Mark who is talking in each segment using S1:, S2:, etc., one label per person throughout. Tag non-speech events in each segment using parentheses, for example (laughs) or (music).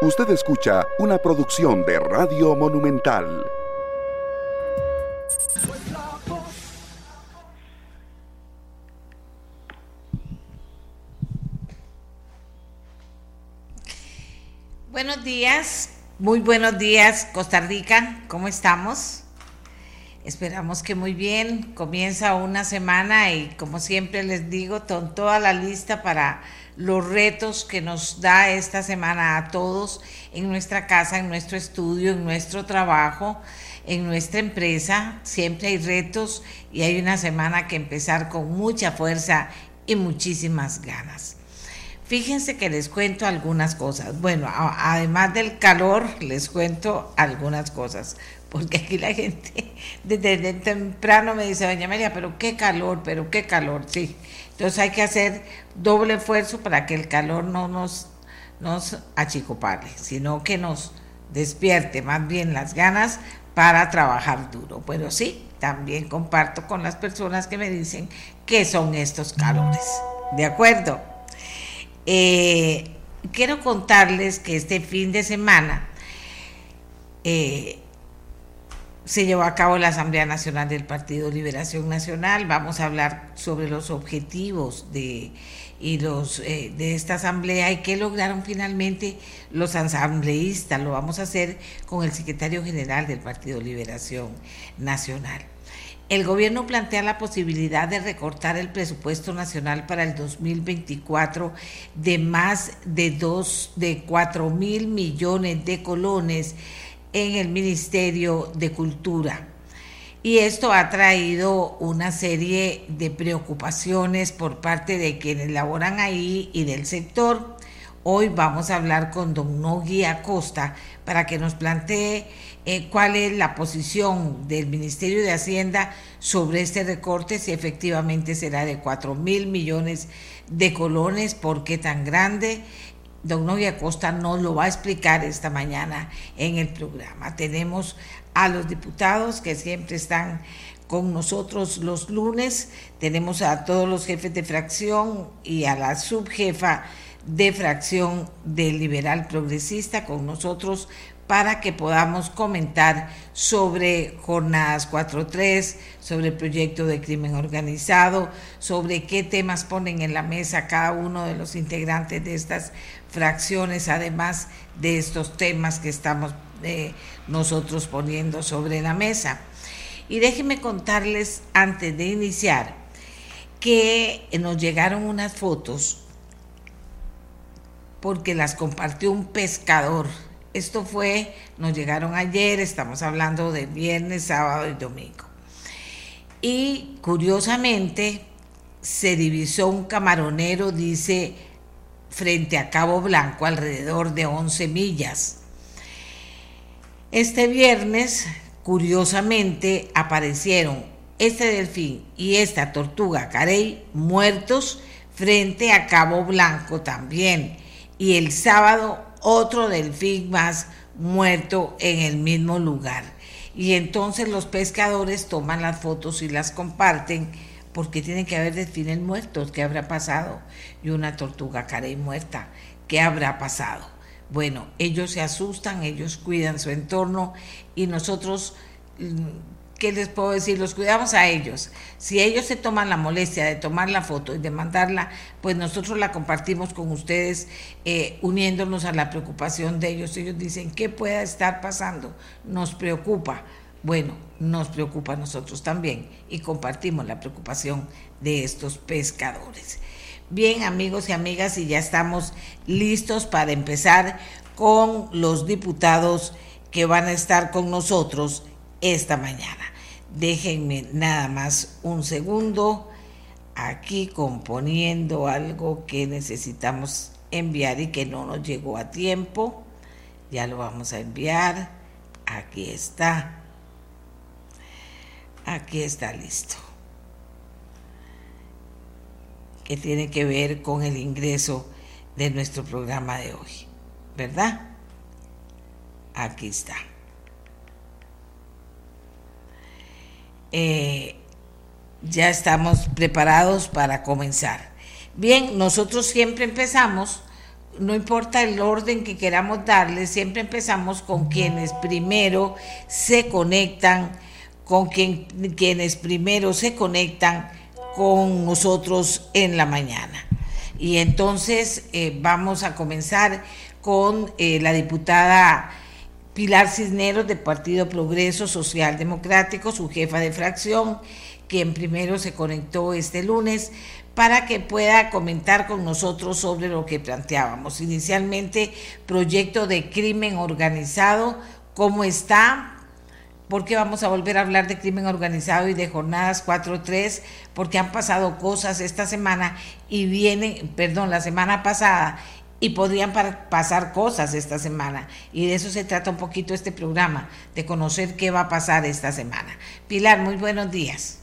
S1: Usted escucha una producción de Radio Monumental.
S2: Buenos días, muy buenos días Costa Rica, ¿cómo estamos? Esperamos que muy bien, comienza una semana y como siempre les digo, con toda la lista para los retos que nos da esta semana a todos en nuestra casa, en nuestro estudio, en nuestro trabajo, en nuestra empresa. Siempre hay retos y hay una semana que empezar con mucha fuerza y muchísimas ganas. Fíjense que les cuento algunas cosas. Bueno, además del calor, les cuento algunas cosas. Porque aquí la gente (laughs) desde temprano me dice, doña María, pero qué calor, pero qué calor, sí. Entonces hay que hacer doble esfuerzo para que el calor no nos, nos achicopale, sino que nos despierte más bien las ganas para trabajar duro. Pero sí, también comparto con las personas que me dicen qué son estos calores. ¿De acuerdo? Eh, quiero contarles que este fin de semana eh, se llevó a cabo la Asamblea Nacional del Partido Liberación Nacional. Vamos a hablar sobre los objetivos de, y los, eh, de esta asamblea y qué lograron finalmente los asambleístas. Lo vamos a hacer con el secretario general del Partido Liberación Nacional. El gobierno plantea la posibilidad de recortar el presupuesto nacional para el 2024 de más de, dos, de 4 mil millones de colones en el Ministerio de Cultura. Y esto ha traído una serie de preocupaciones por parte de quienes laboran ahí y del sector. Hoy vamos a hablar con don Nogui Acosta para que nos plantee eh, cuál es la posición del Ministerio de Hacienda sobre este recorte, si efectivamente será de 4 mil millones de colones, por qué tan grande Don Novia Costa nos lo va a explicar esta mañana en el programa. Tenemos a los diputados que siempre están con nosotros los lunes, tenemos a todos los jefes de fracción y a la subjefa de fracción del Liberal Progresista con nosotros para que podamos comentar sobre jornadas 4.3, sobre el proyecto de crimen organizado, sobre qué temas ponen en la mesa cada uno de los integrantes de estas fracciones, además de estos temas que estamos eh, nosotros poniendo sobre la mesa. Y déjenme contarles antes de iniciar que nos llegaron unas fotos porque las compartió un pescador esto fue, nos llegaron ayer, estamos hablando de viernes, sábado y domingo. Y curiosamente se divisó un camaronero, dice, frente a Cabo Blanco, alrededor de 11 millas. Este viernes, curiosamente, aparecieron este delfín y esta tortuga carey muertos frente a Cabo Blanco también. Y el sábado otro delfín más muerto en el mismo lugar. Y entonces los pescadores toman las fotos y las comparten porque tienen que haber delfines muertos. ¿Qué habrá pasado? Y una tortuga carey muerta. ¿Qué habrá pasado? Bueno, ellos se asustan, ellos cuidan su entorno y nosotros mm, ¿qué les puedo decir? Los cuidamos a ellos. Si ellos se toman la molestia de tomar la foto y de mandarla, pues nosotros la compartimos con ustedes, eh, uniéndonos a la preocupación de ellos. Ellos dicen, ¿qué pueda estar pasando? Nos preocupa. Bueno, nos preocupa a nosotros también y compartimos la preocupación de estos pescadores. Bien, amigos y amigas, y ya estamos listos para empezar con los diputados que van a estar con nosotros esta mañana. Déjenme nada más un segundo aquí componiendo algo que necesitamos enviar y que no nos llegó a tiempo. Ya lo vamos a enviar. Aquí está. Aquí está listo. Que tiene que ver con el ingreso de nuestro programa de hoy. ¿Verdad? Aquí está. Eh, ya estamos preparados para comenzar. Bien, nosotros siempre empezamos no importa el orden que queramos darle, siempre empezamos con quienes primero se conectan, con quien, quienes primero se conectan con nosotros en la mañana. Y entonces eh, vamos a comenzar con eh, la diputada Pilar Cisneros del Partido Progreso Social Democrático, su jefa de fracción, quien primero se conectó este lunes para que pueda comentar con nosotros sobre lo que planteábamos. Inicialmente, proyecto de crimen organizado, ¿cómo está? porque vamos a volver a hablar de crimen organizado y de jornadas 4-3, porque han pasado cosas esta semana y vienen, perdón, la semana pasada, y podrían pasar cosas esta semana. Y de eso se trata un poquito este programa, de conocer qué va a pasar esta semana. Pilar, muy buenos días.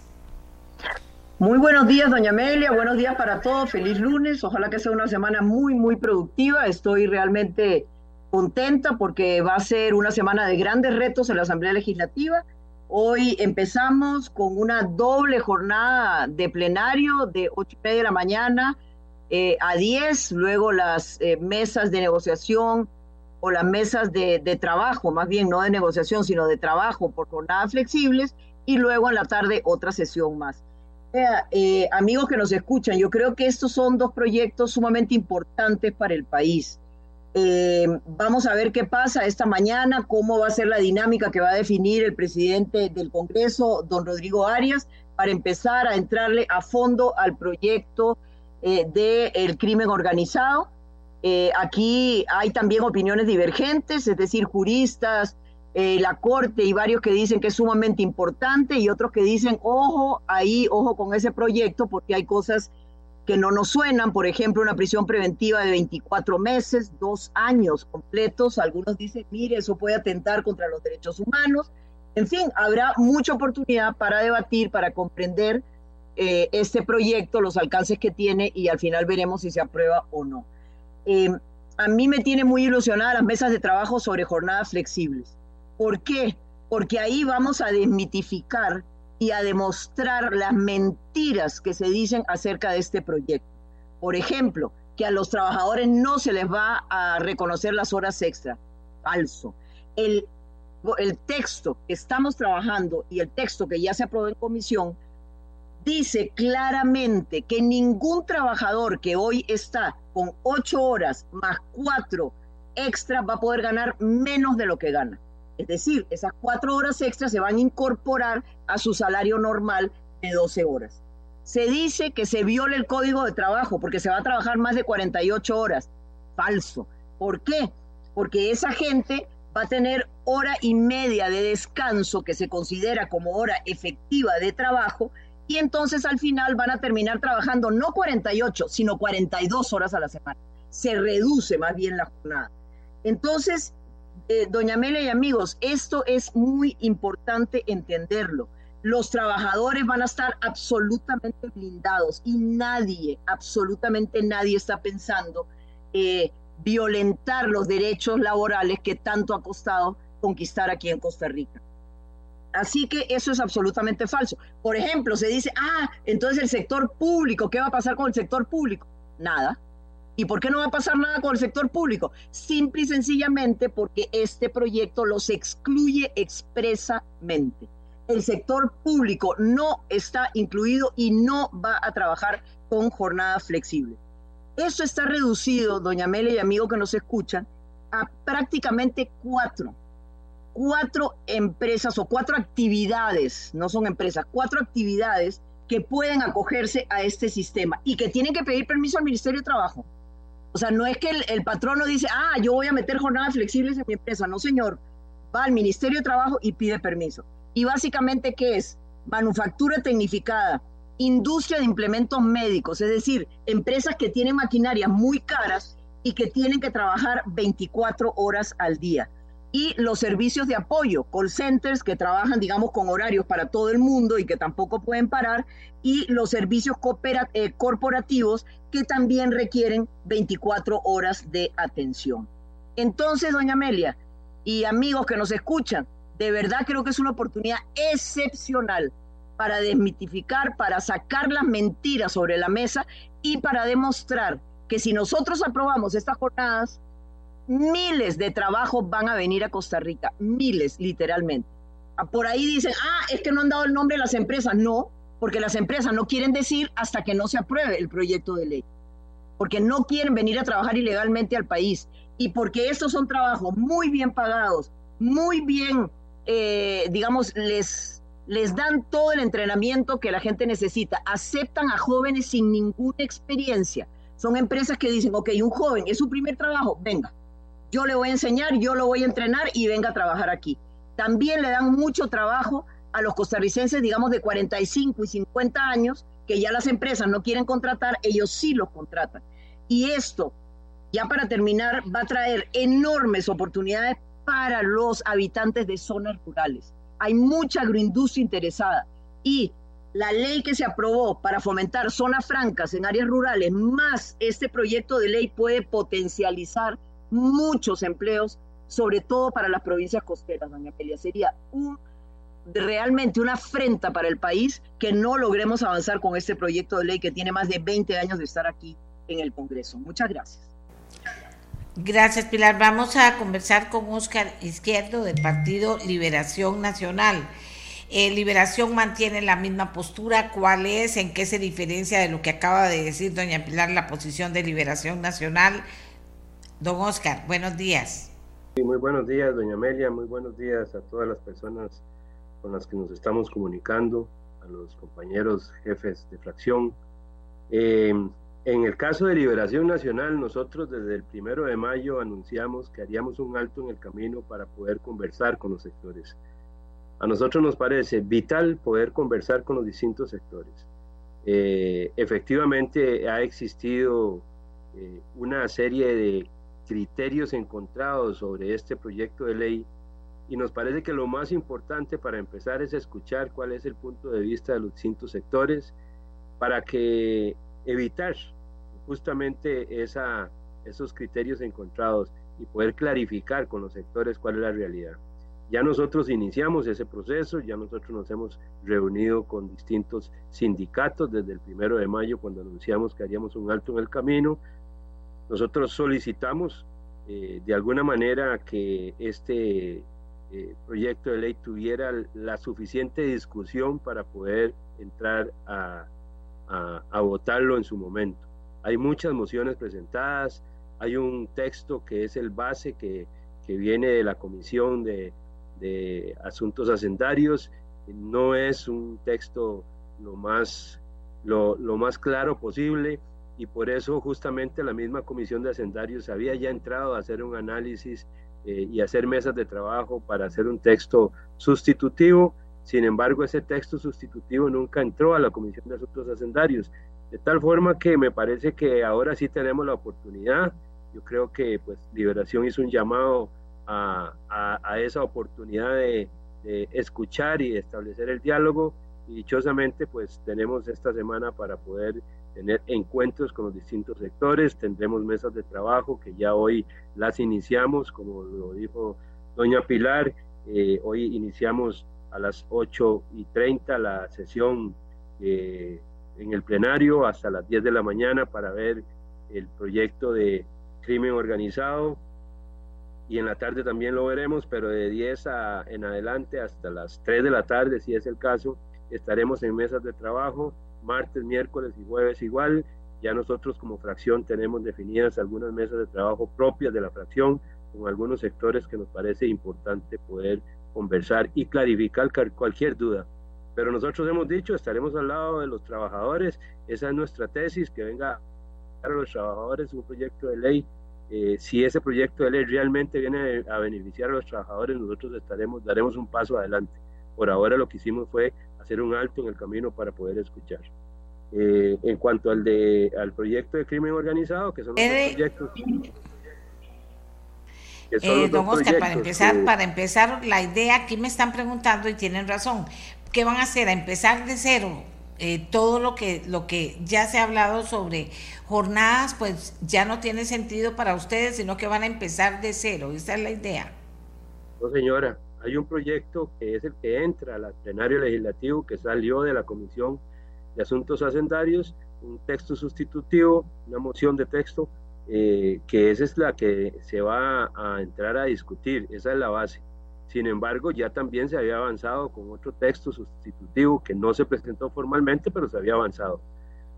S3: Muy buenos días, doña Amelia, buenos días para todos, feliz lunes, ojalá que sea una semana muy, muy productiva, estoy realmente contenta porque va a ser una semana de grandes retos en la Asamblea Legislativa. Hoy empezamos con una doble jornada de plenario de 8 y media de la mañana eh, a 10, luego las eh, mesas de negociación o las mesas de, trabajo, más bien no de negociación, sino de trabajo por jornadas flexibles, y luego en la tarde otra sesión más. Eh, amigos que nos escuchan, yo creo que estos son dos proyectos sumamente importantes para el país. Vamos a ver qué pasa esta mañana, cómo va a ser la dinámica que va a definir el presidente del Congreso, don Rodrigo Arias, para empezar a entrarle a fondo al proyecto eh, del crimen organizado. Eh, aquí hay también opiniones divergentes, es decir, juristas, la Corte y varios que dicen que es sumamente importante y otros que dicen, ojo, ahí, ojo con ese proyecto, porque hay cosas que no nos suenan, por ejemplo, una prisión preventiva de 24 meses, dos años completos. Algunos dicen, mire, eso puede atentar contra los derechos humanos. En fin, habrá mucha oportunidad para debatir, para comprender eh, este proyecto, los alcances que tiene y al final veremos si se aprueba o no. Eh, a mí me tiene muy ilusionada las mesas de trabajo sobre jornadas flexibles. ¿Por qué? Porque ahí vamos a desmitificar y a demostrar las mentiras que se dicen acerca de este proyecto. Por ejemplo, que a los trabajadores no se les va a reconocer las horas extra. Falso. El, el texto que estamos trabajando y el texto que ya se aprobó en comisión dice claramente que ningún trabajador que hoy está con ocho horas más cuatro extras va a poder ganar menos de lo que gana. Es decir, esas cuatro horas extras se van a incorporar a su salario normal de 12 horas. Se dice que se viola el código de trabajo porque se va a trabajar más de 48 horas. Falso. ¿Por qué? Porque esa gente va a tener hora y media de descanso que se considera como hora efectiva de trabajo y entonces al final van a terminar trabajando no 48, sino 42 horas a la semana. Se reduce más bien la jornada. Entonces, eh, doña Mele y amigos, esto es muy importante entenderlo. Los trabajadores van a estar absolutamente blindados y nadie, absolutamente nadie está pensando eh, violentar los derechos laborales que tanto ha costado conquistar aquí en Costa Rica. Así que eso es absolutamente falso. Por ejemplo, se dice, ah, entonces el sector público, ¿qué va a pasar con el sector público? Nada, ¿Y por qué no va a pasar nada con el sector público? Simple y sencillamente porque este proyecto los excluye expresamente. El sector público no está incluido y no va a trabajar con jornada flexible. Eso está reducido, doña Mele y amigo que nos escuchan, a prácticamente cuatro, cuatro empresas o cuatro actividades, no son empresas, cuatro actividades que pueden acogerse a este sistema y que tienen que pedir permiso al Ministerio de Trabajo. O sea, no es que el, patrono dice, ah, yo voy a meter jornadas flexibles en mi empresa. No, señor. Va al Ministerio de Trabajo y pide permiso. Y básicamente, ¿qué es? Manufactura tecnificada, industria de implementos médicos, es decir, empresas que tienen maquinarias muy caras y que tienen que trabajar 24 horas al día y los servicios de apoyo, call centers que trabajan, digamos, con horarios para todo el mundo y que tampoco pueden parar, y los servicios eh, corporativos que también requieren 24 horas de atención. Entonces, doña Amelia y amigos que nos escuchan, de verdad creo que es una oportunidad excepcional para desmitificar, para sacar las mentiras sobre la mesa y para demostrar que si nosotros aprobamos estas jornadas, miles de trabajos van a venir a Costa Rica, miles literalmente. Ah, por ahí dicen, ah, es que no han dado el nombre de las empresas. No, porque las empresas no quieren decir hasta que no se apruebe el proyecto de ley, porque no quieren venir a trabajar ilegalmente al país y porque estos son trabajos muy bien pagados, muy bien, eh, digamos, les, les dan todo el entrenamiento que la gente necesita, aceptan a jóvenes sin ninguna experiencia. Son empresas que dicen, ok, un joven es su primer trabajo, venga, yo le voy a enseñar, yo lo voy a entrenar y venga a trabajar aquí. También le dan mucho trabajo a los costarricenses, digamos, de 45 y 50 años, que ya las empresas no quieren contratar, ellos sí los contratan. Y esto, ya para terminar, va a traer enormes oportunidades para los habitantes de zonas rurales. Hay mucha agroindustria interesada y la ley que se aprobó para fomentar zonas francas en áreas rurales, más este proyecto de ley puede potencializar muchos empleos, sobre todo para las provincias costeras, doña Pelia. Sería realmente una afrenta para el país que no logremos avanzar con este proyecto de ley que tiene más de 20 años de estar aquí en el Congreso. Muchas gracias.
S2: Gracias, Pilar. Vamos a conversar con Oscar Izquierdo del Partido Liberación Nacional. Eh, Liberación mantiene la misma postura. ¿Cuál es? ¿En qué se diferencia de lo que acaba de decir doña Pilar la posición de Liberación Nacional? Don Oscar, buenos días.
S4: Sí, muy buenos días, doña Amelia. Muy buenos días a todas las personas con las que nos estamos comunicando, a los compañeros jefes de fracción. Eh, en el caso de Liberación Nacional, nosotros desde el primero de mayo anunciamos que haríamos un alto en el camino para poder conversar con los sectores. A nosotros nos parece vital poder conversar con los distintos sectores. Eh, efectivamente ha existido eh, una serie de criterios encontrados sobre este proyecto de ley y nos parece que lo más importante para empezar es escuchar cuál es el punto de vista de los distintos sectores para que evitar justamente esa, esos criterios encontrados y poder clarificar con los sectores cuál es la realidad. Ya nosotros iniciamos ese proceso, ya nosotros nos hemos reunido con distintos sindicatos desde el primero de mayo cuando anunciamos que haríamos un alto en el camino, nosotros solicitamos eh, de alguna manera que este eh, proyecto de ley tuviera la suficiente discusión para poder entrar a, votarlo en su momento. Hay muchas mociones presentadas, hay un texto que es el base que, viene de la Comisión de, Asuntos Hacendarios, no es un texto lo más claro posible y por eso justamente la misma comisión de hacendarios había ya entrado a hacer un análisis eh, y hacer mesas de trabajo para hacer un texto sustitutivo. Sin embargo, ese texto sustitutivo nunca entró a la comisión de asuntos hacendarios, de tal forma que me parece que ahora sí tenemos la oportunidad. Yo creo que pues Liberación hizo un llamado a, a, esa oportunidad de, de escuchar y establecer el diálogo y dichosamente pues tenemos esta semana para poder tener encuentros con los distintos sectores, tendremos mesas de trabajo que ya hoy las iniciamos, como lo dijo doña Pilar, eh, hoy iniciamos a las 8 y 30 la sesión eh, en el plenario hasta las 10 de la mañana para ver el proyecto de crimen organizado. Y en la tarde también lo veremos, pero de 10 a, en adelante hasta las 3 de la tarde, si es el caso, estaremos en mesas de trabajo martes, miércoles y jueves igual. Ya nosotros como fracción tenemos definidas algunas mesas de trabajo propias de la fracción con algunos sectores que nos parece importante poder conversar y clarificar cualquier duda. Pero nosotros hemos dicho, estaremos al lado de los trabajadores, esa es nuestra tesis, que venga a los trabajadores un proyecto de ley. Eh, si ese proyecto de ley realmente viene a beneficiar a los trabajadores, nosotros estaremos, daremos un paso adelante. Por ahora lo que hicimos fue hacer un alto en el camino para poder escuchar. Eh, en cuanto al, de, al proyecto de crimen organizado, que son los eh, proyectos...
S2: Eh, don Oscar, para empezar, para empezar, la idea aquí me están preguntando y tienen razón. ¿Qué van a hacer? ¿A empezar de cero? todo lo que lo que ya se ha hablado sobre jornadas, pues ya no tiene sentido para ustedes, sino que van a empezar de cero. Esa es la idea.
S4: No, señora hay un proyecto que es el que entra al plenario legislativo, que salió de la Comisión de Asuntos Hacendarios, un texto sustitutivo, una moción de texto, eh, que esa es la que se va a entrar a discutir, esa es la base. Sin embargo, ya también se había avanzado con otro texto sustitutivo que no se presentó formalmente, pero se había avanzado.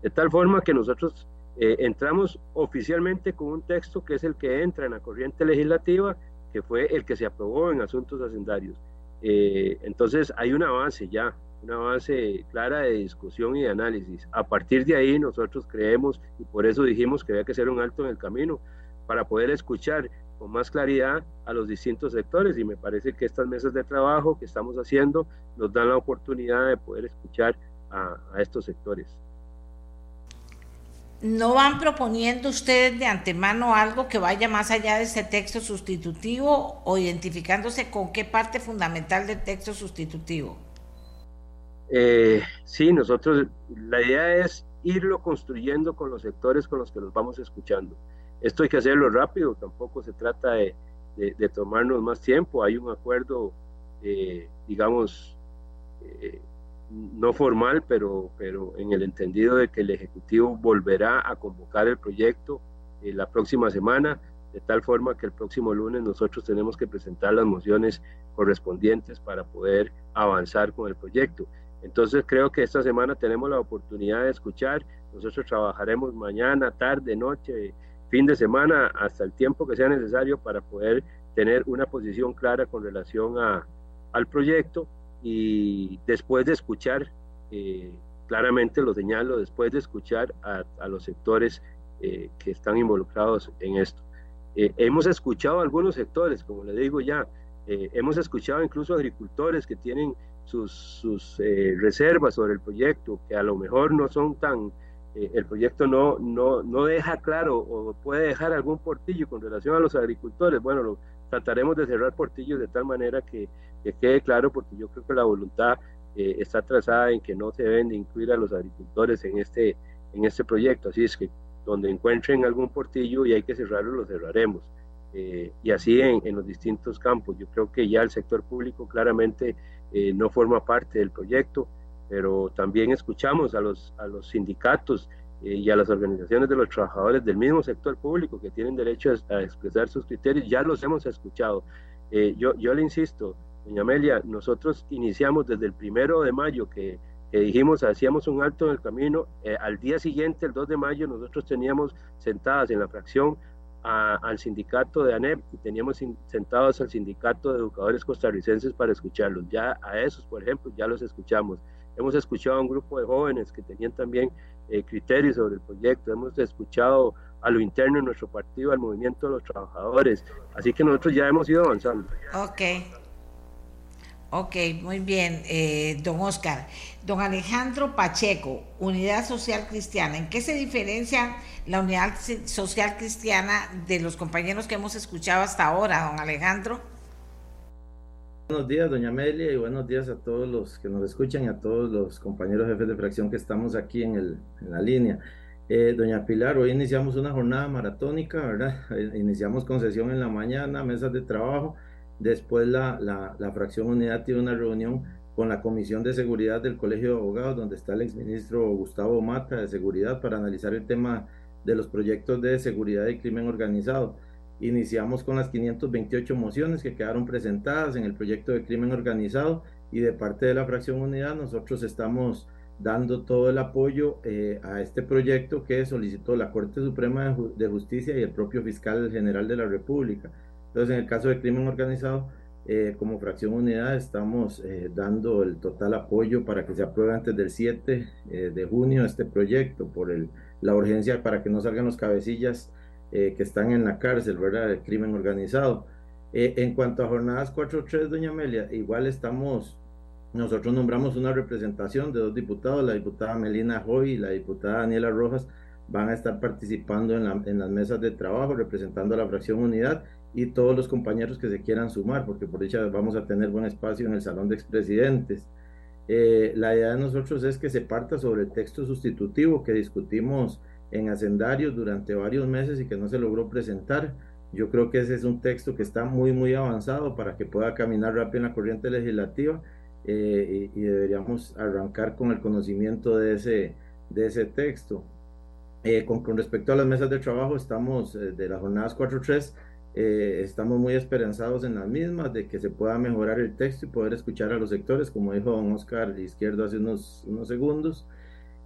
S4: De tal forma que nosotros eh, entramos oficialmente con un texto que es el que entra en la corriente legislativa, que fue el que se aprobó en asuntos hacendarios. Eh, entonces hay una base ya, una base clara de discusión y de análisis. A partir de ahí nosotros creemos, y por eso dijimos que había que hacer un alto en el camino, para poder escuchar con más claridad a los distintos sectores y me parece que estas mesas de trabajo que estamos haciendo nos dan la oportunidad de poder escuchar a, estos sectores.
S2: ¿No van proponiendo ustedes de antemano algo que vaya más allá de ese texto sustitutivo o identificándose con qué parte fundamental del texto sustitutivo?
S4: Eh, sí, nosotros, la idea es irlo construyendo con los sectores con los que los vamos escuchando. Esto hay que hacerlo rápido, tampoco se trata de, tomarnos más tiempo. Hay un acuerdo, eh, digamos, eh, no formal, pero, pero en el entendido de que el Ejecutivo volverá a convocar el proyecto eh, la próxima semana, de tal forma que el próximo lunes nosotros tenemos que presentar las mociones correspondientes para poder avanzar con el proyecto. Entonces creo que esta semana tenemos la oportunidad de escuchar, nosotros trabajaremos mañana, tarde, noche, fin de semana hasta el tiempo que sea necesario para poder tener una posición clara con relación a, al proyecto y después de escuchar, eh, claramente lo señalo, después de escuchar a, a los sectores eh, que están involucrados en esto. Eh, hemos escuchado algunos sectores, como le digo ya, hemos escuchado incluso agricultores que tienen sus, sus reservas sobre el proyecto, que a lo mejor no son tan eh, el proyecto no, no, no deja claro o puede dejar algún portillo con relación a los agricultores. Bueno, lo, trataremos de cerrar portillos de tal manera que, quede claro, porque yo creo que la voluntad eh, está trazada en que no se deben de incluir a los agricultores en este, en este proyecto. Así es que donde encuentren algún portillo y hay que cerrarlo, lo cerraremos. Eh, y así en, en, los distintos campos. Yo creo que ya el sector público claramente no forma parte del proyecto pero también escuchamos a los, a los sindicatos eh, y a las organizaciones de los trabajadores del mismo sector público que tienen derecho a, expresar sus criterios, ya los hemos escuchado. Eh, yo, yo le insisto, doña Amelia, nosotros iniciamos desde el primero de mayo que, que dijimos, hacíamos un alto en el camino, eh, al día siguiente, el 2 de mayo, nosotros teníamos sentadas en la fracción al sindicato de ANEP y teníamos sentados al sindicato de educadores costarricenses para escucharlos. Ya a esos, por ejemplo, ya los escuchamos. Hemos escuchado a un grupo de jóvenes que tenían también eh, criterios sobre el proyecto, hemos escuchado a lo interno de nuestro partido, al movimiento de los trabajadores, así que nosotros ya hemos ido avanzando.
S2: Ok, ok, muy bien, eh, don Oscar. Don Alejandro Pacheco, Unidad Social Cristiana, ¿en qué se diferencia la Unidad Social Cristiana de los compañeros que hemos escuchado hasta ahora, don Alejandro?
S5: Buenos días, doña Amelia, y buenos días a todos los que nos escuchan y a todos los compañeros jefes de fracción que estamos aquí en, el, en la línea. Eh, doña Pilar, hoy iniciamos una jornada maratónica, ¿verdad? Eh, iniciamos con sesión en la mañana, mesas de trabajo. Después la, la, la fracción unidad tiene una reunión con la Comisión de Seguridad del Colegio de Abogados, donde está el exministro Gustavo Mata de Seguridad para analizar el tema de los proyectos de seguridad y crimen organizado. Iniciamos con las 528 mociones que quedaron presentadas en el proyecto de crimen organizado y de parte de la fracción unidad nosotros estamos dando todo el apoyo eh, a este proyecto que solicitó la Corte Suprema de, Justicia y el propio fiscal general de la República. Entonces, en el caso de crimen organizado, eh, como fracción unidad estamos eh, dando el total apoyo para que se apruebe antes del 7 de junio este proyecto por el, la urgencia para que no salgan los cabecillas eh, que están en la cárcel, ¿verdad? El crimen organizado. Eh, en cuanto a jornadas 4-3, doña Amelia, igual estamos, nosotros nombramos una representación de dos diputados, la diputada Melina Hoy y la diputada Daniela Rojas, van a estar participando en, las mesas de trabajo, representando a la fracción unidad y todos los compañeros que se quieran sumar, porque por dicha vamos a tener buen espacio en el salón de expresidentes. Eh, la idea de nosotros es que se parta sobre el texto sustitutivo que discutimos en hacendarios durante varios meses y que no se logró presentar. Yo creo que ese es un texto que está muy, muy avanzado para que pueda caminar rápido en la corriente legislativa eh, y, deberíamos arrancar con el conocimiento de ese, de ese texto. Eh, con, con, respecto a las mesas de trabajo, estamos eh, de las jornadas 4.3, eh, estamos muy esperanzados en las mismas, de que se pueda mejorar el texto y poder escuchar a los sectores, como dijo don Oscar Izquierdo hace unos, unos segundos.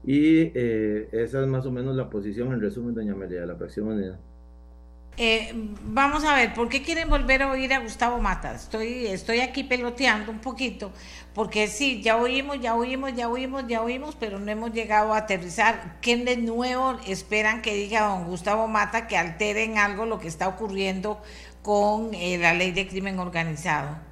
S5: Y esa es más o menos la posición en resumen, doña María, de la fracción unida.
S2: Eh, vamos a ver, ¿por qué quieren volver a oír a Gustavo Mata? Estoy, estoy aquí peloteando un poquito, porque sí, ya oímos, ya oímos, ya oímos, ya oímos, pero no hemos llegado a aterrizar. ¿Qué de nuevo esperan que diga don Gustavo Mata que alteren algo lo que está ocurriendo con eh, la ley de crimen organizado?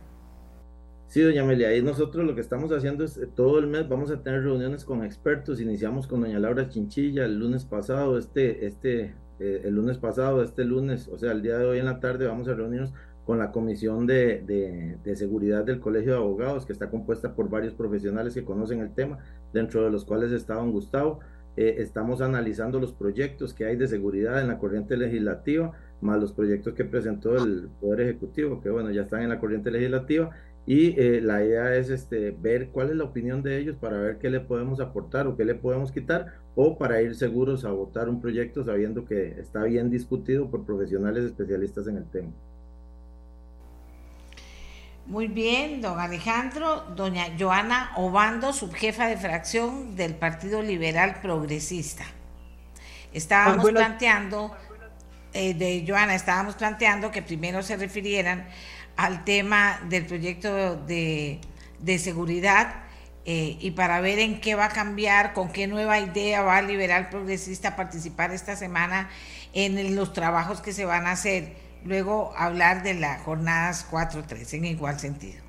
S5: Sí, doña Amelia, y nosotros lo que estamos haciendo es eh, todo el mes vamos a tener reuniones con expertos. Iniciamos con doña Laura Chinchilla el lunes pasado, este, este eh, el lunes pasado, este lunes, o sea, el día de hoy en la tarde, vamos a reunirnos con la Comisión de, de, Seguridad del Colegio de Abogados, que está compuesta por varios profesionales que conocen el tema, dentro de los cuales está don Gustavo. Eh, estamos analizando los proyectos que hay de seguridad en la corriente legislativa, más los proyectos que presentó el Poder Ejecutivo, que bueno, ya están en la corriente legislativa, y eh, la idea es este, ver cuál es la opinión de ellos para ver qué le podemos aportar o qué le podemos quitar o para ir seguros a votar un proyecto sabiendo que está bien discutido por profesionales especialistas en el tema.
S2: Muy bien, don Alejandro, doña Joana Obando, subjefa de fracción del Partido Liberal Progresista. Estábamos planteando, eh, de Joana, estábamos planteando que primero se refirieran al tema del proyecto de, de seguridad eh, y para ver en qué va a cambiar, con qué nueva idea va a Liberal Progresista participar esta semana en los trabajos que se van a hacer. Luego hablar de las jornadas 4-3 en igual sentido.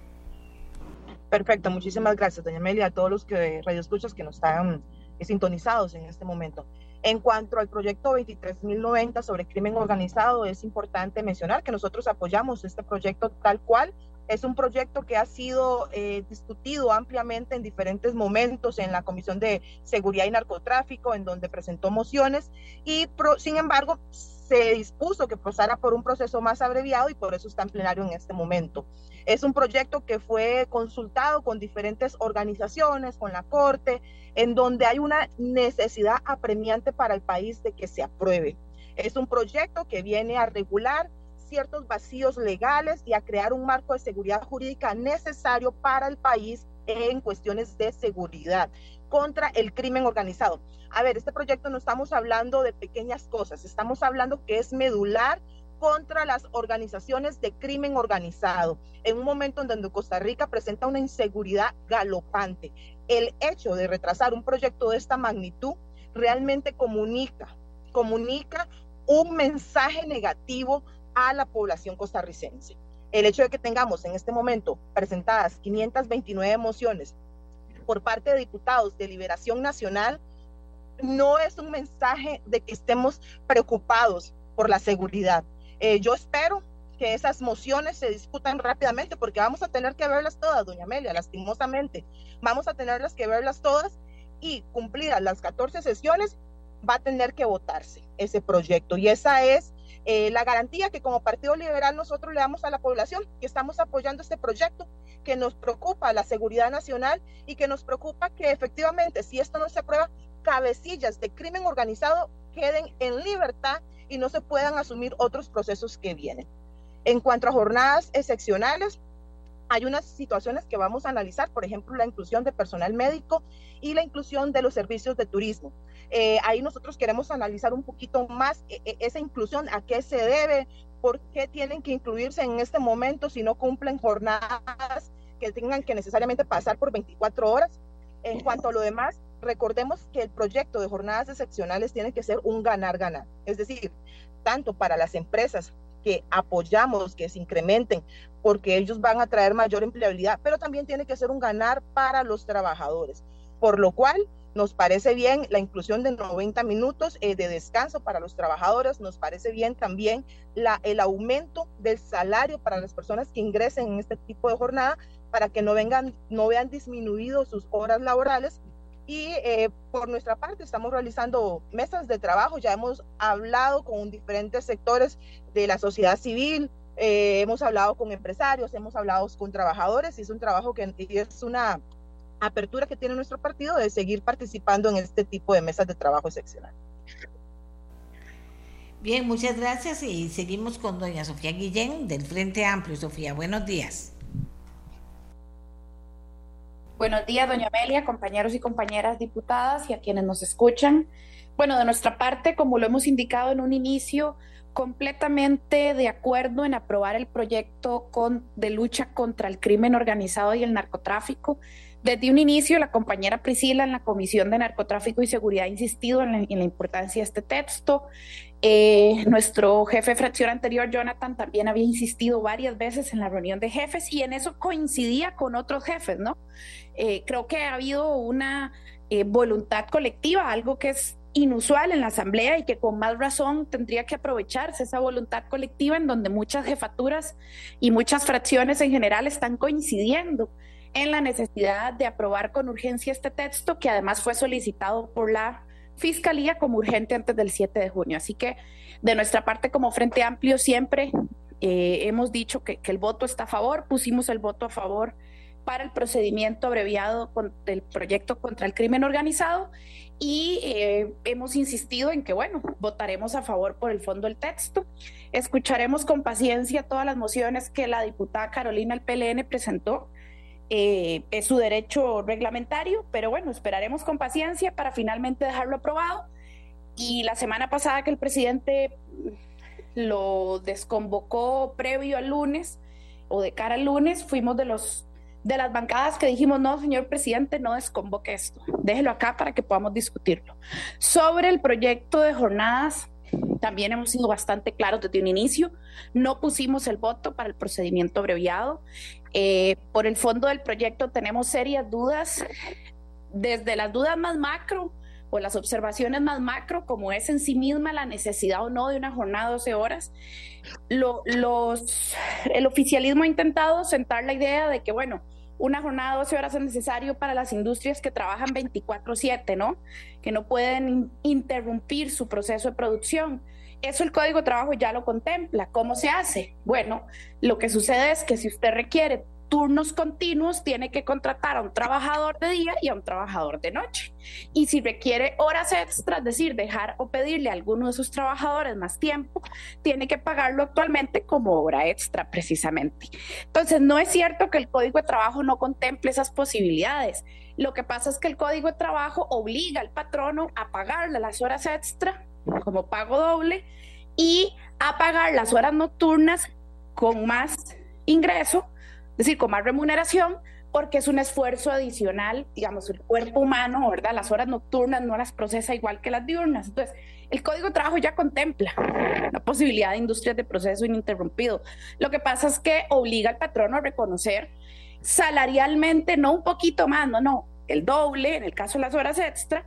S6: Perfecto, muchísimas gracias, doña Amelia, a todos los que radioescuchas que nos están sintonizados en este momento. En cuanto al proyecto 23.090 sobre crimen organizado, es importante mencionar que nosotros apoyamos este proyecto tal cual es un proyecto que ha sido eh, discutido ampliamente en diferentes momentos en la Comisión de Seguridad y Narcotráfico, en donde presentó mociones y, sin embargo, se dispuso que pasara por un proceso más abreviado y por eso está en plenario en este momento. Es un proyecto que fue consultado con diferentes organizaciones, con la Corte, en donde hay una necesidad apremiante para el país de que se apruebe. Es un proyecto que viene a regular ciertos vacíos legales y a crear un marco de seguridad jurídica necesario para el país en cuestiones de seguridad contra el crimen organizado. A ver, este proyecto no estamos hablando de pequeñas cosas, estamos hablando que es medular contra las organizaciones de crimen organizado, en un momento en donde Costa Rica presenta una inseguridad galopante. El hecho de retrasar un proyecto de esta magnitud realmente comunica, comunica un mensaje negativo a la población costarricense. El hecho de que tengamos en este momento presentadas 529 mociones por parte de diputados de Liberación Nacional no es un mensaje de que estemos preocupados por la seguridad. Eh, yo espero que esas mociones se discutan rápidamente porque vamos a tener que verlas todas, doña Amelia, lastimosamente. Vamos a tenerlas que verlas todas y cumplidas las 14 sesiones va a tener que votarse ese proyecto. Y esa es eh, la garantía que como Partido Liberal nosotros le damos a la población, que estamos apoyando este proyecto, que nos preocupa la seguridad nacional y que nos preocupa que efectivamente, si esto no se aprueba, cabecillas de crimen organizado queden en libertad y no se puedan asumir otros procesos que vienen. En cuanto a jornadas excepcionales, hay unas situaciones que vamos a analizar, por ejemplo, la inclusión de personal médico y la inclusión de los servicios de turismo. Eh, ahí nosotros queremos analizar un poquito más eh, eh, esa inclusión, a qué se debe, por qué tienen que incluirse en este momento si no cumplen jornadas que tengan que necesariamente pasar por 24 horas. En cuanto a lo demás, recordemos que el proyecto de jornadas excepcionales tiene que ser un ganar-ganar, es decir, tanto para las empresas que apoyamos que se incrementen porque ellos van a traer mayor empleabilidad, pero también tiene que ser un ganar para los trabajadores, por lo cual nos parece bien la inclusión de 90 minutos eh, de descanso para los trabajadores, nos parece bien también el aumento del salario para las personas que ingresen en este tipo de jornada para que no vengan, no vean disminuido sus horas laborales y eh, por nuestra parte estamos realizando mesas de trabajo, ya hemos hablado con diferentes sectores de la sociedad civil, eh, hemos hablado con empresarios, hemos hablado con trabajadores y es un trabajo que es una apertura que tiene nuestro partido de seguir participando en este tipo de mesas de trabajo excepcional.
S2: Bien, muchas gracias y seguimos con doña Sofía Guillén del Frente Amplio. Sofía, buenos días.
S7: Buenos días, doña Amelia, compañeros y compañeras diputadas y a quienes nos escuchan. Bueno, de nuestra parte, como lo hemos indicado en un inicio, completamente de acuerdo en aprobar el proyecto con, de lucha contra el crimen organizado y el narcotráfico. Desde un inicio, la compañera Priscila en la Comisión de Narcotráfico y Seguridad ha insistido en la, importancia de este texto. Eh, nuestro jefe de fracción anterior, Jonathan, también había insistido varias veces en la reunión de jefes y en eso coincidía con otros jefes, ¿no? Eh, creo que ha habido una eh, voluntad colectiva, algo que es inusual en la Asamblea y que con más razón tendría que aprovecharse esa voluntad colectiva en donde muchas jefaturas y muchas fracciones en general están coincidiendo en la necesidad de aprobar con urgencia este texto que además fue solicitado por la Fiscalía como urgente antes del 7 de junio. Así que de nuestra parte como Frente Amplio siempre eh, hemos dicho que, el voto está a favor, pusimos el voto a favor para el procedimiento abreviado del proyecto contra el crimen organizado y eh, hemos insistido en que, bueno, votaremos a favor por el fondo del texto. Escucharemos con paciencia todas las mociones que la diputada Carolina el PLN presentó. Eh, es su derecho reglamentario, pero bueno, esperaremos con paciencia para finalmente dejarlo aprobado. Y la semana pasada que el presidente lo desconvocó previo al lunes o de cara al lunes, fuimos de los de las bancadas que dijimos, no, señor presidente, no desconvoque esto, déjelo acá para que podamos discutirlo. Sobre el proyecto de jornadas, también hemos sido bastante claros desde un inicio, no pusimos el voto para el procedimiento abreviado. Eh, por el fondo del proyecto tenemos serias dudas, desde las dudas más macro o las observaciones más macro, como es en sí misma la necesidad o no de una jornada de 12 horas, el oficialismo ha intentado sentar la idea de que, bueno, una jornada de 12 horas es necesario para las industrias que trabajan 24/7, ¿no? Que no pueden interrumpir su proceso de producción. Eso el Código de Trabajo ya lo contempla. ¿Cómo se hace? Bueno, lo que sucede es que si usted requiere turnos continuos, tiene que contratar a un trabajador de día y a un trabajador de noche. Y si requiere horas extras, es decir, dejar o pedirle a alguno de esos trabajadores más tiempo, tiene que pagarlo actualmente como hora extra precisamente. Entonces, no es cierto que el Código de Trabajo no contemple esas posibilidades. Lo que pasa es que el Código de Trabajo obliga al patrono a pagarle las horas extra como pago doble y a pagar las horas nocturnas con más ingreso es decir, con más remuneración, porque es un esfuerzo adicional, digamos, el cuerpo humano, ¿verdad? Las horas nocturnas no las procesa igual que las diurnas. Entonces, el Código de Trabajo ya contempla la posibilidad de industrias de proceso ininterrumpido. Lo que pasa es que obliga al patrono a reconocer salarialmente, no un poquito más, no, no, el doble, en el caso de las horas extra,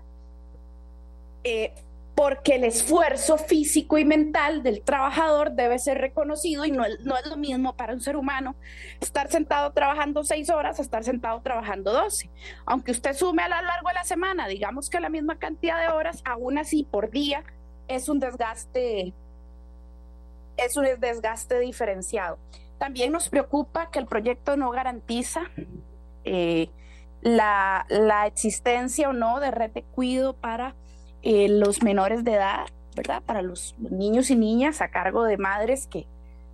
S7: eh, porque el esfuerzo físico y mental del trabajador debe ser reconocido y no, no, es lo mismo para un ser humano estar sentado trabajando seis horas a estar sentado trabajando doce. Aunque usted sume a lo largo de la semana, digamos que la misma cantidad de horas, aún así por día es un desgaste, es un desgaste diferenciado. También nos preocupa que el proyecto no garantiza eh, la, la existencia o no de red de cuido para eh, los menores de edad, ¿verdad? Para los, niños y niñas a cargo de madres que,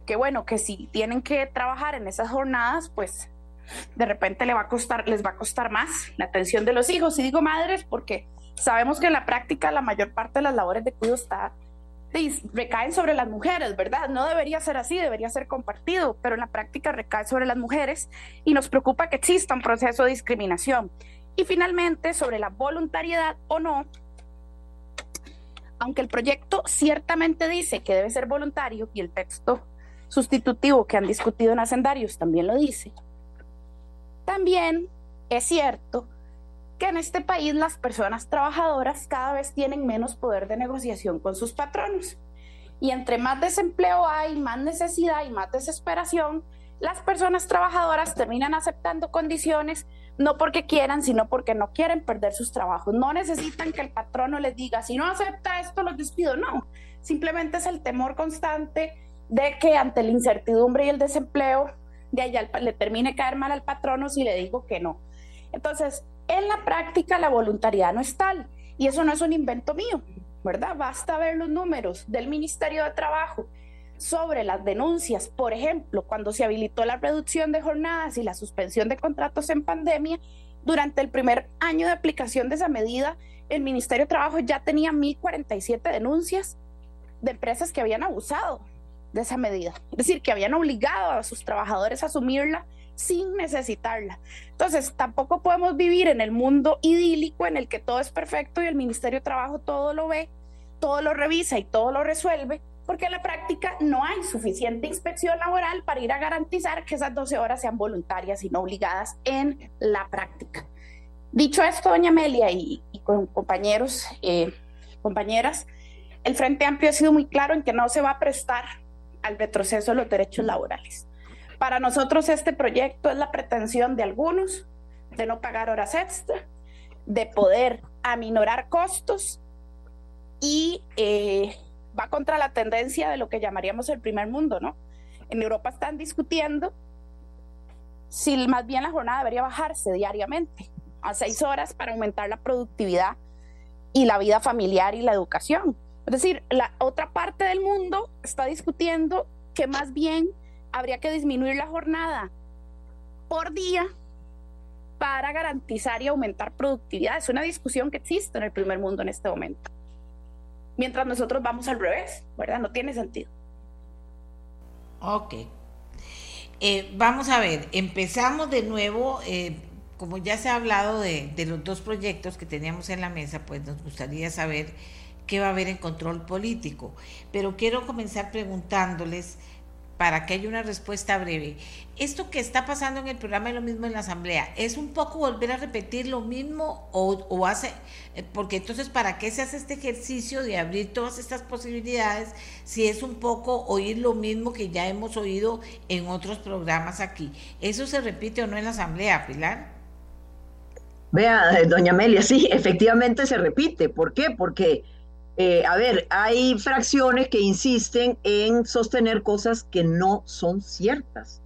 S7: que, bueno, que si tienen que trabajar en esas jornadas, pues de repente les va a costar más la atención de los hijos. Y digo madres porque sabemos que en la práctica la mayor parte de las labores de cuidado está recaen sobre las mujeres, ¿verdad? No debería ser así, debería ser compartido, pero en la práctica recae sobre las mujeres y nos preocupa que exista un proceso de discriminación. Y finalmente, sobre la voluntariedad o no aunque el proyecto ciertamente dice que debe ser voluntario y el texto sustitutivo que han discutido en Hacendarios también lo dice, también es cierto que en este país las personas trabajadoras cada vez tienen menos poder de negociación con sus patronos. Y entre más desempleo hay, más necesidad y más desesperación, las personas trabajadoras terminan aceptando condiciones no porque quieran, sino porque no quieren perder sus trabajos. No necesitan que el patrono les diga, si no acepta esto, los despido. No, simplemente es el temor constante de que ante la incertidumbre y el desempleo, de allá le termine caer mal al patrono si le digo que no. Entonces, en la práctica la voluntariedad no es tal y eso no es un invento mío. ¿verdad? Basta ver los números del Ministerio de Trabajo sobre las denuncias, por ejemplo, cuando se habilitó la reducción de jornadas y la suspensión de contratos en pandemia, durante el primer año de aplicación de esa medida, el Ministerio de Trabajo ya tenía 1.047 denuncias de empresas que habían abusado de esa medida, es decir, que habían obligado a sus trabajadores a asumirla sin necesitarla. Entonces, tampoco podemos vivir en el mundo idílico en el que todo es perfecto y el Ministerio de Trabajo todo lo ve, todo lo revisa y todo lo resuelve, porque en la práctica no hay suficiente inspección laboral para ir a garantizar que esas 12 horas sean voluntarias y no obligadas en la práctica. Dicho esto, doña Amelia y, con compañeros, eh, compañeras, el Frente Amplio ha sido muy claro en que no se va a prestar al retroceso de los derechos laborales. Para nosotros este proyecto es la pretensión de algunos de no pagar horas extra, de poder aminorar costos y eh, va contra la tendencia de lo que llamaríamos el primer mundo, ¿no? En Europa están discutiendo si más bien la jornada debería bajarse diariamente a seis horas para aumentar la productividad y la vida familiar y la educación. Es decir, la otra parte del mundo está discutiendo que más bien habría que disminuir la jornada por día para garantizar y aumentar productividad. Es una discusión que existe en el primer mundo en este momento mientras nosotros vamos al revés, ¿verdad? No tiene sentido.
S2: Ok. Eh, vamos a ver, empezamos de nuevo, eh, como ya se ha hablado de, de, los dos proyectos que teníamos en la mesa, pues nos gustaría saber qué va a haber en control político. Pero quiero comenzar preguntándoles para que haya una respuesta breve. Esto que está pasando en el programa es lo mismo en la Asamblea. ¿Es un poco volver a repetir lo mismo o, hace, eh, porque entonces, ¿para qué se hace este ejercicio de abrir todas estas posibilidades si es un poco oír lo mismo que ya hemos oído en otros programas aquí? ¿Eso se repite o no en la Asamblea, Pilar?
S3: Vea, eh, doña Amelia, sí, efectivamente se repite. ¿Por qué? Porque eh, a ver, hay fracciones que insisten en sostener cosas que no son ciertas.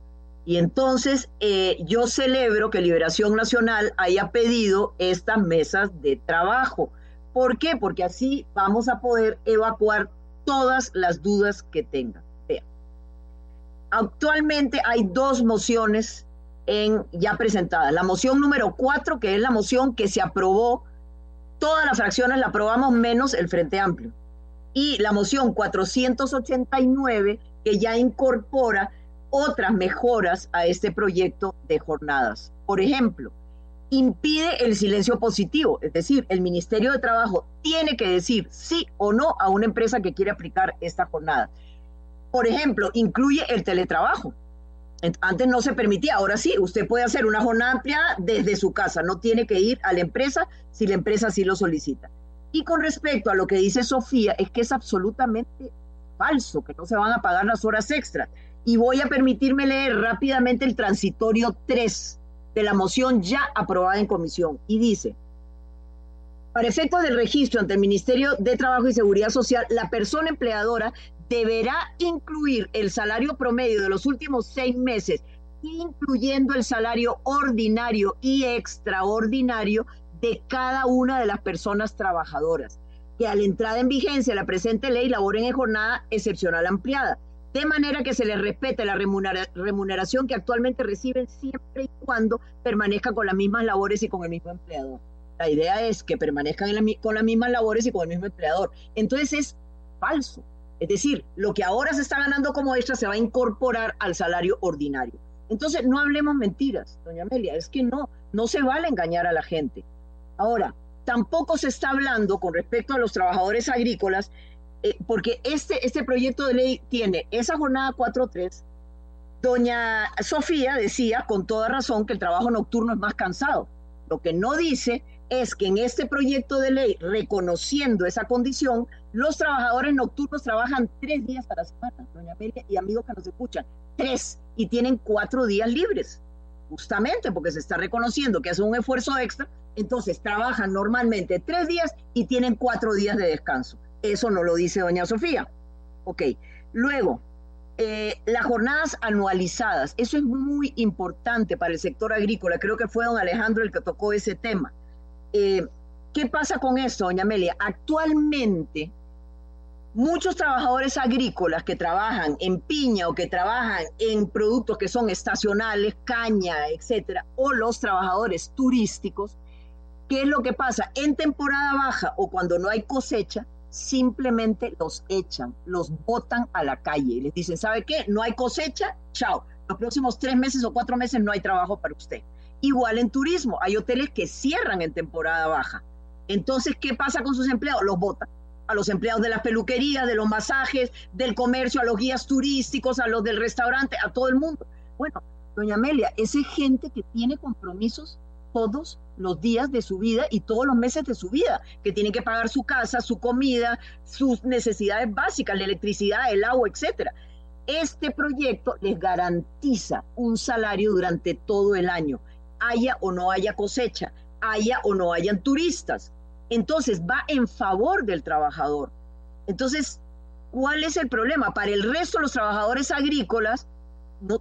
S3: Y entonces eh, yo celebro que Liberación Nacional haya pedido estas mesas de trabajo. ¿Por qué? Porque así vamos a poder evacuar todas las dudas que tengan. Vean. Actualmente hay dos mociones en, ya presentadas. La moción número cuatro, que es la moción que se aprobó todas las fracciones la aprobamos menos el Frente Amplio. Y la moción 489 que ya incorpora otras mejoras a este proyecto de jornadas. Por ejemplo, impide el silencio positivo, es decir, el Ministerio de Trabajo tiene que decir sí o no a una empresa que quiere aplicar esta jornada. Por ejemplo, incluye el teletrabajo. Antes no se permitía, ahora sí, usted puede hacer una jornada ampliada desde su casa, no tiene que ir a la empresa si la empresa sí lo solicita. Y con respecto a lo que dice Sofía, es que es absolutamente falso, que no se van a pagar las horas extras. Y voy a permitirme leer rápidamente el transitorio 3 de la moción ya aprobada en comisión. Y dice, para efectos del registro ante el Ministerio de Trabajo y Seguridad Social, la persona empleadora deberá incluir el salario promedio de los últimos seis meses, incluyendo el salario ordinario y extraordinario de cada una de las personas trabajadoras, que al entrada en vigencia la presente ley laboren en jornada excepcional ampliada, de manera que se les respete la remuneración que actualmente reciben siempre y cuando permanezcan con las mismas labores y con el mismo empleador. La idea es que permanezcan con las mismas labores y con el mismo empleador. Entonces es falso es decir, lo que ahora se está ganando como extra se va a incorporar al salario ordinario. Entonces, no hablemos mentiras, doña Amelia, es que no, no se vale engañar a la gente. Ahora, tampoco se está hablando con respecto a los trabajadores agrícolas, eh, porque este, este proyecto de ley tiene esa jornada 4.3. Doña Sofía decía con toda razón que el trabajo nocturno es más cansado. Lo que no dice es que en este proyecto de ley, reconociendo esa condición, los trabajadores nocturnos trabajan tres días a la semana, doña Amelia y amigos que nos escuchan, tres, y tienen cuatro días libres, justamente porque se está reconociendo que hacen un esfuerzo extra, entonces trabajan normalmente tres días y tienen cuatro días de descanso. Eso no lo dice doña Sofía. Ok, luego, eh, las jornadas anualizadas, eso es muy importante para el sector agrícola, creo que fue don Alejandro el que tocó ese tema. Eh, ¿qué pasa con esto, doña Amelia? Actualmente, muchos trabajadores agrícolas que trabajan en piña o que trabajan en productos que son estacionales, caña, etcétera, o los trabajadores turísticos, ¿qué es lo que pasa? En temporada baja o cuando no hay cosecha, simplemente los echan, los botan a la calle y les dicen, ¿sabe qué? No hay cosecha, chao. Los próximos tres meses o cuatro meses no hay trabajo para usted. Igual en turismo, hay hoteles que cierran en temporada baja. Entonces, ¿qué pasa con sus empleados? Los botan a los empleados de las peluquerías, de los masajes, del comercio, a los guías turísticos, a los del restaurante, a todo el mundo. Bueno, doña Amelia, esa gente que tiene compromisos todos los días de su vida y todos los meses de su vida, que tiene que pagar su casa, su comida, sus necesidades básicas, la electricidad, el agua, etcétera. Este proyecto les garantiza un salario durante todo el año, haya o no haya cosecha, haya o no hayan turistas entonces va en favor del trabajador. Entonces, ¿cuál es el problema? Para el resto de los trabajadores agrícolas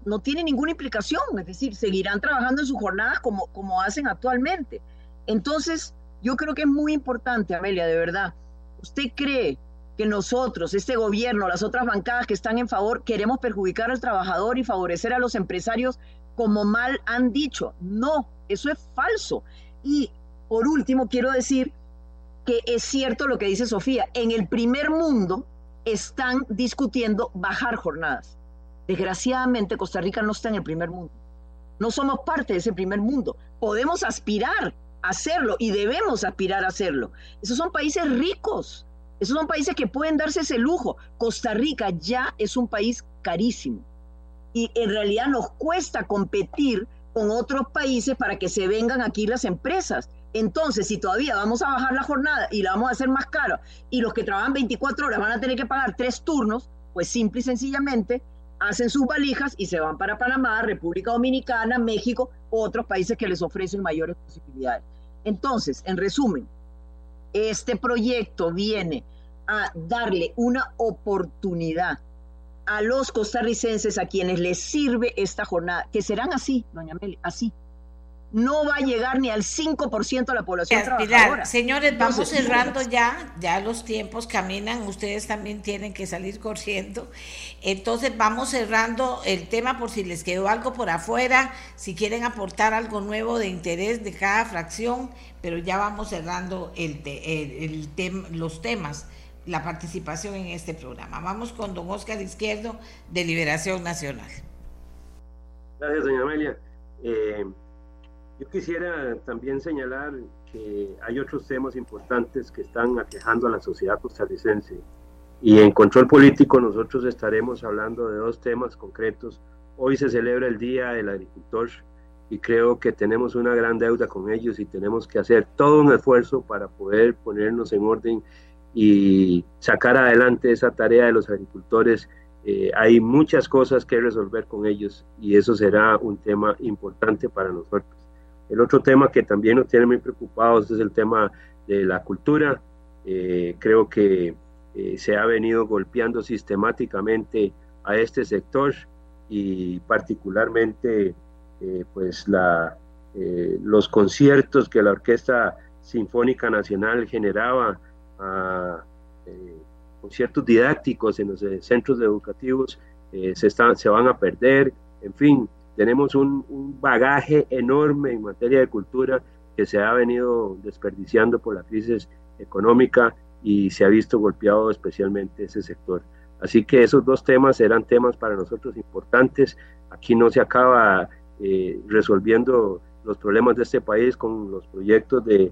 S3: no, tiene ninguna implicación, es decir, seguirán trabajando en sus jornadas como, como hacen actualmente. Entonces, yo creo que es muy importante, Amelia, de verdad. ¿Usted cree que nosotros, este gobierno, las otras bancadas que están en favor, queremos perjudicar al trabajador y favorecer a los empresarios como mal han dicho? No, eso es falso. Y por último, quiero decir que es cierto lo que dice Sofía, en el primer mundo están discutiendo bajar jornadas. Desgraciadamente Costa Rica no está en el primer mundo. No somos parte de ese primer mundo. Podemos aspirar a hacerlo y debemos aspirar a hacerlo. Esos son países ricos. Esos son países que pueden darse ese lujo. Costa Rica ya es un país carísimo. Y en realidad nos cuesta competir con otros países para que se vengan aquí las empresas. Entonces, si todavía vamos a bajar la jornada y la vamos a hacer más cara y los que trabajan 24 horas van a tener que pagar tres turnos, pues simple y sencillamente hacen sus valijas y se van para Panamá, República Dominicana, México otros países que les ofrecen mayores posibilidades. Entonces, en resumen, este proyecto viene a darle una oportunidad a los costarricenses a quienes les sirve esta jornada, que serán así, doña Meli, así, no va a llegar ni al 5% de la población trabajadora.
S2: Señores, vamos cerrando ya, ya los tiempos caminan, ustedes también tienen que salir corriendo. Entonces vamos cerrando el tema por si les quedó algo por afuera, si quieren aportar algo nuevo de interés de cada fracción, pero ya vamos cerrando el, el, los temas, la participación en este programa. Vamos con don Oscar Izquierdo de Liberación Nacional.
S4: Gracias, doña Amelia. Eh, yo quisiera también señalar que hay otros temas importantes que están aquejando a la sociedad costarricense. Y en control político nosotros estaremos hablando de dos temas concretos. Hoy se celebra el Día del Agricultor y creo que tenemos una gran deuda con ellos y tenemos que hacer todo un esfuerzo para poder ponernos en orden y sacar adelante esa tarea de los agricultores. Eh, hay muchas cosas que resolver con ellos y eso será un tema importante para nosotros. El otro tema que también nos tiene muy preocupados es el tema de la cultura. Eh, creo que eh, se ha venido golpeando sistemáticamente a este sector y particularmente eh, pues la, los conciertos que la Orquesta Sinfónica Nacional generaba, conciertos didácticos en los centros educativos, se, están, se van a perder, en fin, tenemos un, bagaje enorme en materia de cultura que se ha venido desperdiciando por la crisis económica y se ha visto golpeado especialmente ese sector. Así que esos dos temas eran temas para nosotros importantes. Aquí no se acaba eh, resolviendo los problemas de este país con los proyectos de,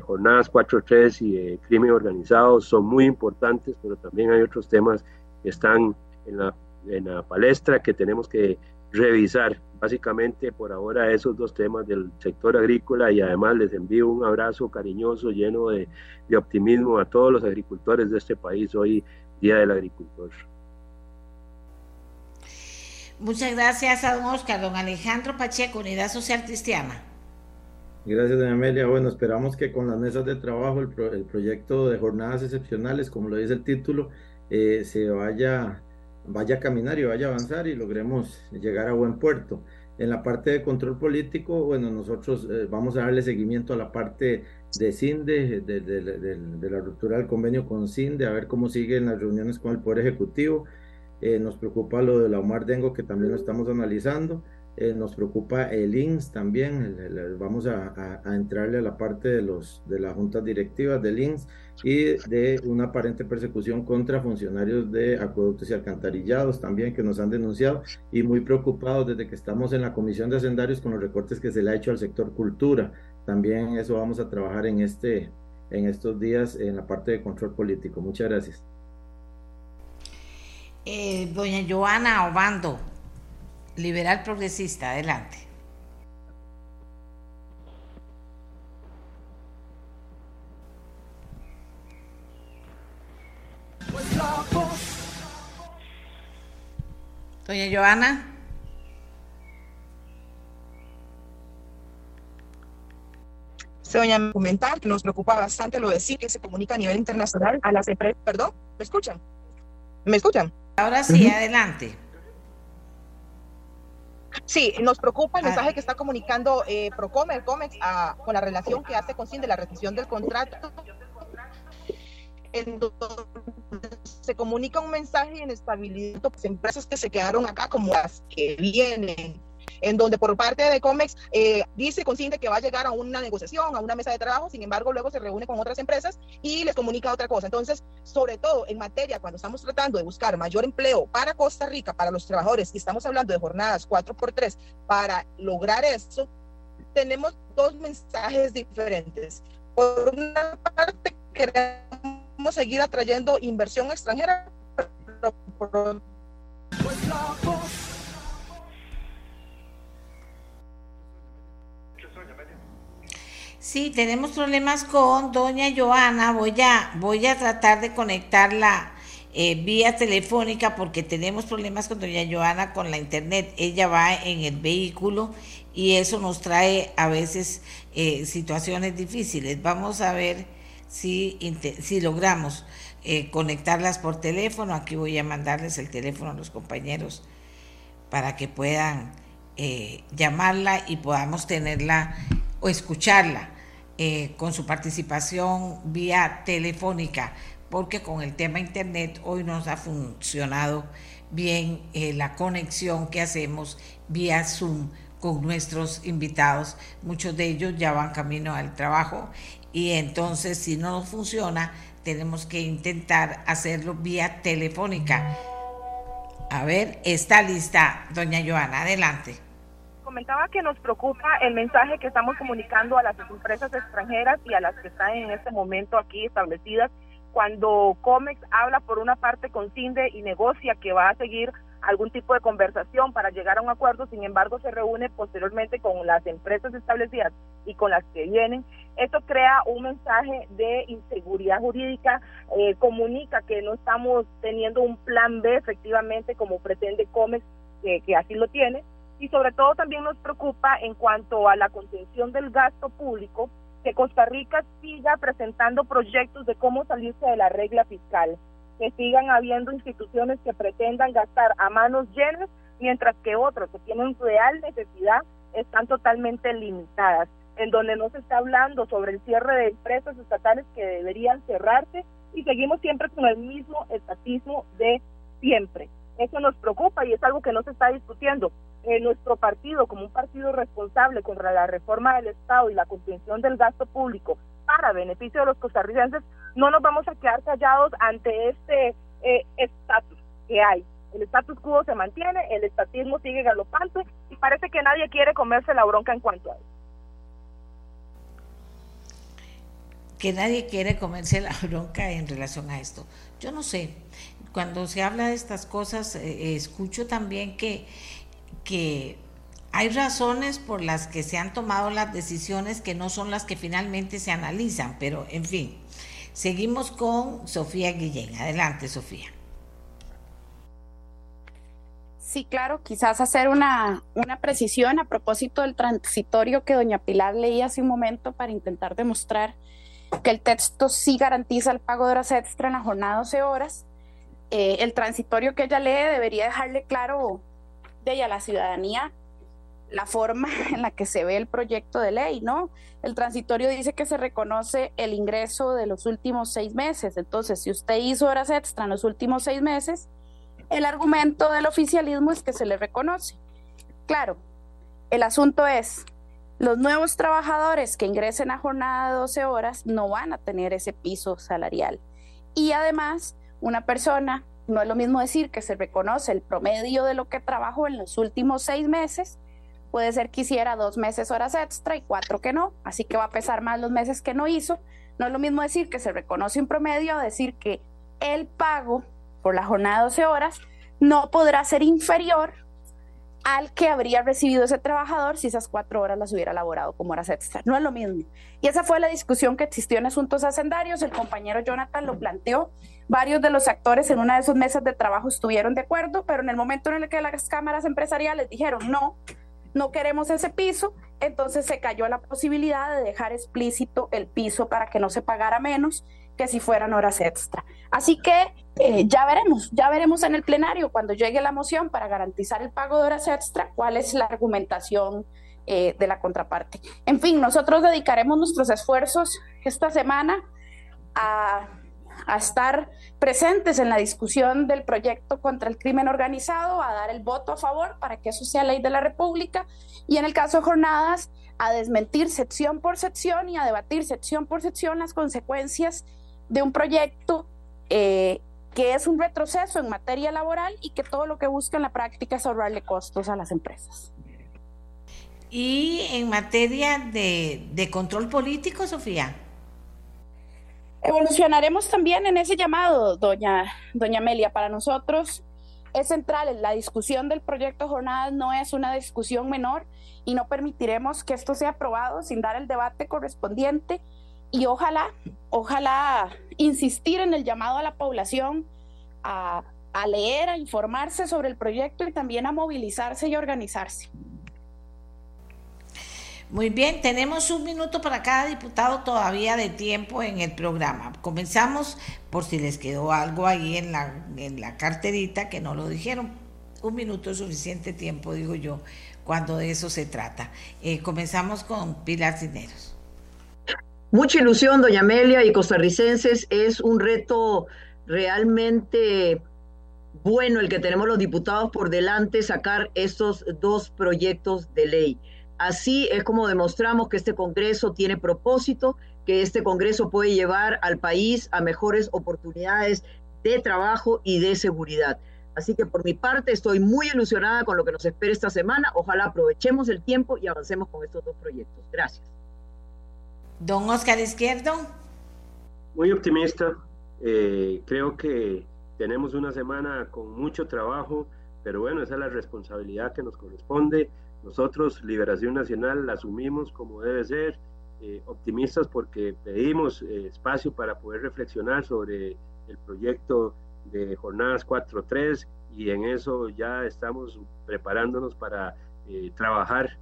S4: jornadas 4.3 y de crimen organizado. Son muy importantes, pero también hay otros temas que están en la, en la palestra que tenemos que revisar básicamente por ahora esos dos temas del sector agrícola y además les envío un abrazo cariñoso lleno de, optimismo a todos los agricultores de este país hoy Día del Agricultor.
S2: Muchas gracias a don Oscar, don Alejandro Pacheco, Unidad Social Cristiana.
S5: Gracias, doña Amelia. Bueno, esperamos que con las mesas de trabajo el, proyecto de jornadas excepcionales, como lo dice el título, eh, se vaya vaya a caminar y vaya a avanzar y logremos llegar a buen puerto. En la parte de control político, bueno, nosotros eh, vamos a darle seguimiento a la parte de CINDE, de, de, la ruptura del convenio con CINDE, a ver cómo siguen las reuniones con el Poder Ejecutivo. Eh, nos preocupa lo de la Omar Dengo, que también lo estamos analizando. Eh, nos preocupa el INS también, vamos a, entrarle a la parte de, los, de las juntas directivas del INS y de una aparente persecución contra funcionarios de acueductos y alcantarillados también que nos han denunciado y muy preocupados desde que estamos en la Comisión de Hacendarios con los recortes que se le ha hecho al sector cultura. También eso vamos a trabajar en, este, en estos días en la parte de control político. Muchas gracias.
S2: Eh, doña Joana Obando, liberal progresista, adelante. Doña Joana.
S6: Se doña comentar que nos preocupa bastante lo de sí que se comunica a nivel internacional a las empresas. Perdón, ¿me escuchan? ¿Me escuchan?
S2: Ahora sí, adelante.
S6: Sí, nos preocupa el ah. mensaje que está comunicando eh, Procomer, Comex, con la relación que hace con de la rescisión del contrato. En donde se comunica un mensaje de inestabilidad de las empresas que se quedaron acá como las que vienen en donde por parte de Comex eh, dice consciente que va a llegar a una negociación, a una mesa de trabajo, sin embargo luego se reúne con otras empresas y les comunica otra cosa. Entonces, sobre todo en materia, cuando estamos tratando de buscar mayor empleo para Costa Rica, para los trabajadores, y estamos hablando de jornadas 4x3, para lograr eso, tenemos dos mensajes diferentes. Por una parte, queremos seguir atrayendo inversión extranjera,
S2: Sí, tenemos problemas con doña Joana. Voy a, voy a tratar de conectarla eh, vía telefónica porque tenemos problemas con doña Joana con la internet. Ella va en el vehículo y eso nos trae a veces eh, situaciones difíciles. Vamos a ver si, si logramos eh, conectarlas por teléfono. Aquí voy a mandarles el teléfono a los compañeros para que puedan llamarla y podamos tenerla o escucharla eh, con su participación vía telefónica, porque con el tema Internet hoy nos ha funcionado bien eh, la conexión que hacemos vía Zoom con nuestros invitados. Muchos de ellos ya van camino al trabajo y entonces si no funciona tenemos que intentar hacerlo vía telefónica. A ver, está lista, doña Joana, adelante
S6: comentaba que nos preocupa el mensaje que estamos comunicando a las empresas extranjeras y a las que están en este momento aquí establecidas cuando COMEX habla por una parte con CINDE y negocia que va a seguir algún tipo de conversación para llegar a un acuerdo, sin embargo se reúne posteriormente con las empresas establecidas y con las que vienen. Esto crea un mensaje de inseguridad jurídica, eh, comunica que no estamos teniendo un plan B efectivamente como pretende COMEX, que así lo tiene, y sobre todo también nos preocupa en cuanto a la contención del gasto público, que Costa Rica siga presentando proyectos de cómo salirse de la regla fiscal, que sigan habiendo instituciones que pretendan gastar a manos llenas, mientras que otros que tienen real necesidad están totalmente limitadas, en donde no se está hablando sobre el cierre de empresas estatales que deberían cerrarse y seguimos siempre con el mismo estatismo de siempre. Eso nos preocupa y es algo que no se está discutiendo nuestro partido, como un partido responsable contra la reforma del Estado y la contención del gasto público para beneficio de los costarricenses, no nos vamos a quedar callados ante este eh, estatus que hay. El status quo se mantiene, el estatismo sigue galopante y parece que nadie quiere comerse la bronca en cuanto a eso.
S2: Que nadie quiere comerse la (laughs) bronca en relación a esto. Yo no sé, cuando se habla de estas cosas, eh, escucho también que que hay razones por las que se han tomado las decisiones que no son las que finalmente se analizan, pero en fin, seguimos con Sofía Guillén. Adelante, Sofía.
S7: Sí, claro, quizás hacer una, una precisión a propósito del transitorio que doña Pilar leía hace un momento para intentar demostrar que el texto sí garantiza el pago de horas extra en la jornada 12 horas. Eh, el transitorio que ella lee debería dejarle claro de ella la ciudadanía la forma (laughs) en la que se ve el proyecto de ley, ¿no? El transitorio dice que se reconoce el ingreso de los últimos seis meses. Entonces, si usted hizo horas extra en los últimos seis meses, el argumento del oficialismo es que se le reconoce. Claro, el asunto es, los nuevos trabajadores que ingresen a jornada de 12 horas no van a tener ese piso salarial. Y además, una persona, no es lo mismo decir que se reconoce el promedio de lo que trabajó en los últimos seis meses, puede ser que hiciera dos meses horas extra y cuatro que no, así que va a pesar más los meses que no hizo. No es lo mismo decir que se reconoce un promedio decir que el pago por la jornada de 12 horas no podrá ser inferior al que habría recibido ese trabajador si esas cuatro horas las hubiera elaborado como horas extra. No es lo mismo. Y esa fue la discusión que existió en asuntos hacendarios. El compañero Jonathan lo planteó. Varios de los actores en una de sus mesas de trabajo estuvieron de acuerdo, pero en el momento en el que las cámaras empresariales dijeron no, no queremos ese piso, entonces se cayó la posibilidad de dejar explícito el piso para que no se pagara menos que si fueran horas extra. Así que eh, ya veremos, ya veremos en el plenario cuando llegue la moción para garantizar el pago de horas extra, cuál es la argumentación eh, de la contraparte. En fin, nosotros dedicaremos nuestros esfuerzos esta semana a, a estar presentes en la discusión del proyecto contra el crimen organizado, a dar el voto a favor para que eso sea ley de la República y en el caso de jornadas, a desmentir sección por sección y a debatir sección por sección las consecuencias de un proyecto eh, que es un retroceso en materia laboral y que todo lo que busca en la práctica es ahorrarle costos a las empresas.
S2: Y en materia de, de control político, Sofía.
S7: Evolucionaremos también en ese llamado, doña, doña Amelia. Para nosotros es central, la discusión del proyecto Jornadas no es una discusión menor y no permitiremos que esto sea aprobado sin dar el debate correspondiente y ojalá, ojalá insistir en el llamado a la población a, leer, a informarse sobre el proyecto y también a movilizarse y organizarse.
S2: Muy bien, tenemos un minuto para cada diputado todavía de tiempo en el programa. Comenzamos por si les quedó algo ahí en la, en la carterita que no lo dijeron. Un minuto es suficiente tiempo, digo yo, cuando de eso se trata. Eh, comenzamos con Pilar Cineros.
S3: Mucha ilusión, doña Amelia y costarricenses. Es un reto realmente bueno el que tenemos los diputados por delante, sacar estos dos proyectos de ley. Así es como demostramos que este Congreso tiene propósito, que este Congreso puede llevar al país a mejores oportunidades de trabajo y de seguridad. Así que por mi parte estoy muy ilusionada con lo que nos espera esta semana. Ojalá aprovechemos el tiempo y avancemos con estos dos proyectos. Gracias.
S2: Don Oscar Izquierdo.
S4: Muy optimista. Eh, creo que tenemos una semana con mucho trabajo, pero bueno, esa es la responsabilidad que nos corresponde. Nosotros, Liberación Nacional, la asumimos como debe ser, eh, optimistas porque pedimos eh, espacio para poder reflexionar sobre el proyecto de jornadas 4.3 y en eso ya estamos preparándonos para trabajar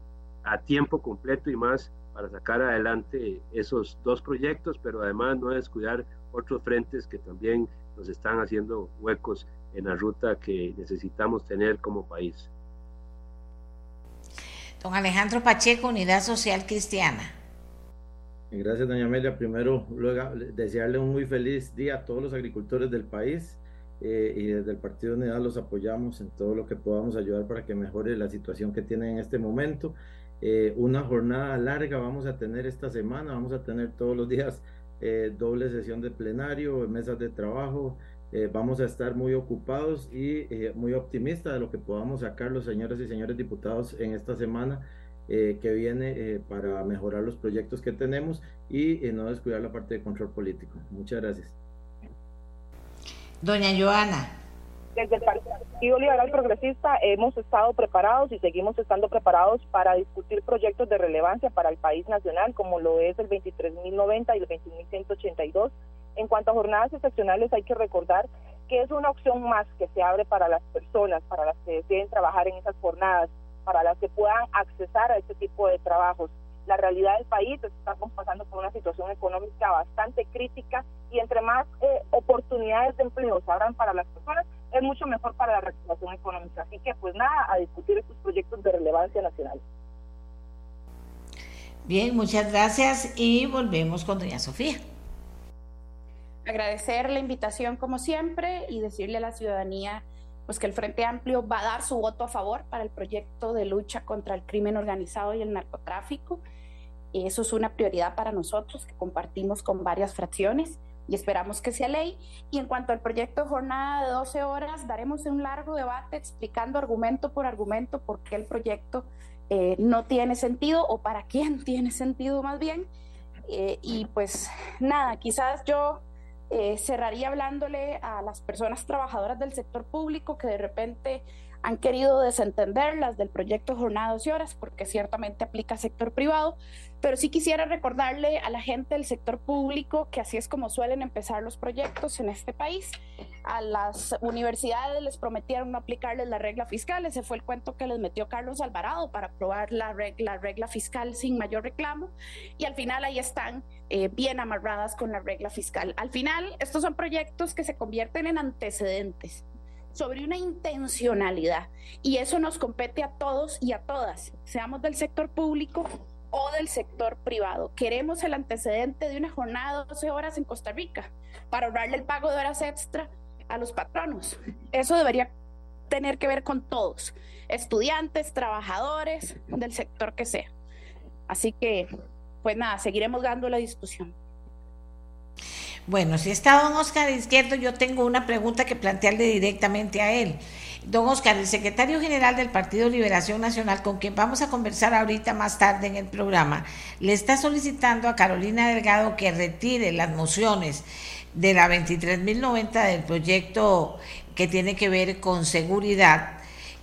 S4: a tiempo completo y más para sacar adelante esos dos proyectos, pero además no descuidar otros frentes que también nos están haciendo huecos en la ruta que necesitamos tener como país.
S2: Don Alejandro Pacheco, Unidad Social Cristiana.
S5: Gracias, doña Amelia. Primero, luego, desearle un muy feliz día a todos los agricultores del país eh, y desde el Partido Unidad los apoyamos en todo lo que podamos ayudar para que mejore la situación que tienen en este momento. Eh, una jornada larga vamos a tener esta semana, vamos a tener todos los días eh, doble sesión de plenario, mesas de trabajo, eh, vamos a estar muy ocupados y muy optimistas de lo que podamos sacar los señores y señores diputados en esta semana que viene para mejorar los proyectos que tenemos y no descuidar la parte de control político. Muchas gracias.
S2: Doña Joana.
S6: Desde el Partido Liberal Progresista hemos estado preparados y seguimos estando preparados para discutir proyectos de relevancia para el país nacional, como lo es el 23.090 y el 21.182 en cuanto a jornadas excepcionales, hay que recordar que es una opción más que se abre para las personas, para las que deseen trabajar en esas jornadas, para las que puedan accesar a este tipo de trabajos. La realidad del país estamos pasando por una situación económica bastante crítica y entre más eh, oportunidades de empleo se abran para las personas, es mucho mejor para la reactivación económica. Así que pues nada, a discutir estos proyectos de relevancia nacional.
S2: Bien, muchas gracias y volvemos con doña Sofía.
S7: Agradecer la invitación como siempre y decirle a la ciudadanía pues que el Frente Amplio va a dar su voto a favor para el proyecto de lucha contra el crimen organizado y el narcotráfico. Eso es una prioridad para nosotros que compartimos con varias fracciones y esperamos que sea ley. Y en cuanto al proyecto jornada de 12 horas, daremos un largo debate explicando argumento por argumento por qué el proyecto eh, no tiene sentido o para quién (laughs) tiene sentido más bien. Eh, y pues nada, quizás yo eh, cerraría hablándole a las personas trabajadoras del sector público que de repente han querido desentenderlas del proyecto Jornada 12 Horas, porque ciertamente aplica sector privado, pero sí quisiera recordarle a la gente del sector público que así es como suelen empezar los proyectos en este país. A las universidades les prometieron no aplicarles la regla fiscal, ese fue el cuento que les metió Carlos Alvarado para aprobar la regla, regla fiscal sin mayor reclamo, y al final ahí están eh, bien amarradas con la regla fiscal. Al final, estos son proyectos que se convierten en antecedentes sobre una intencionalidad. Y eso nos compete a todos y a todas, seamos del sector público o del sector privado. Queremos el antecedente de una jornada de 12 horas en Costa Rica para ahorrarle el pago de horas extra a los patronos. Eso debería tener que ver con todos, estudiantes, trabajadores, del sector que sea. Así que, pues nada, seguiremos dando la discusión.
S2: Bueno, si está don Oscar Izquierdo, yo tengo una pregunta que plantearle directamente a él. Don Oscar, el secretario general del Partido Liberación Nacional, con quien vamos a conversar ahorita más tarde en el programa, le está solicitando a Carolina Delgado que retire las mociones de la 23.090 del proyecto que tiene que ver con seguridad,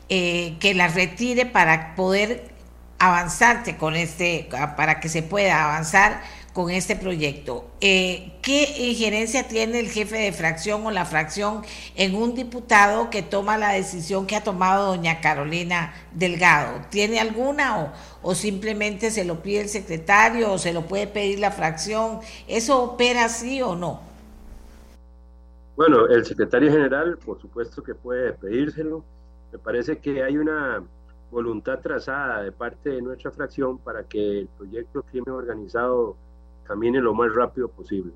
S2: eh, que las retire para poder avanzarte con este, para que se pueda avanzar con este proyecto. Eh, ¿Qué injerencia tiene el jefe de fracción o la fracción en un diputado que toma la decisión que ha tomado doña Carolina Delgado? ¿Tiene alguna o, simplemente se lo pide el secretario o se lo puede pedir la fracción? ¿Eso opera así o no?
S4: Bueno, el secretario general, por supuesto que puede pedírselo. Me parece que hay una voluntad trazada de parte de nuestra fracción para que el proyecto crimen organizado camine lo más rápido posible.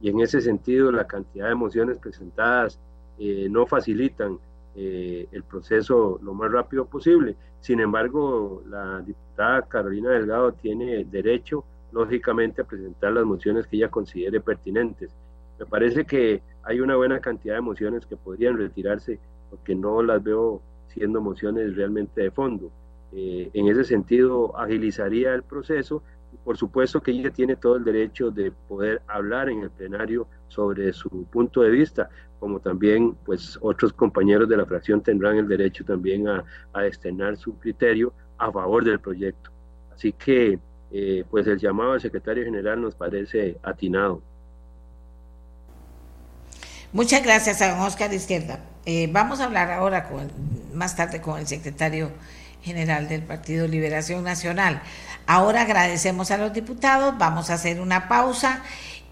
S4: Y en ese sentido, la cantidad de mociones presentadas eh, no facilitan eh, el proceso lo más rápido posible. Sin embargo, la diputada Carolina Delgado tiene derecho, lógicamente, a presentar las mociones que ella considere pertinentes. Me parece que hay una buena cantidad de mociones que podrían retirarse porque no las veo siendo mociones realmente de fondo. Eh, en ese sentido, agilizaría el proceso por supuesto que ella tiene todo el derecho de poder hablar en el plenario sobre su punto de vista, como también pues otros compañeros de la fracción tendrán el derecho también a, a externar su criterio a favor del proyecto. Así que eh, pues el llamado al secretario general nos parece atinado.
S2: Muchas gracias a Oscar Izquierda. Eh, vamos a hablar ahora con, más tarde con el secretario general del Partido Liberación Nacional. Ahora agradecemos a los diputados, vamos a hacer una pausa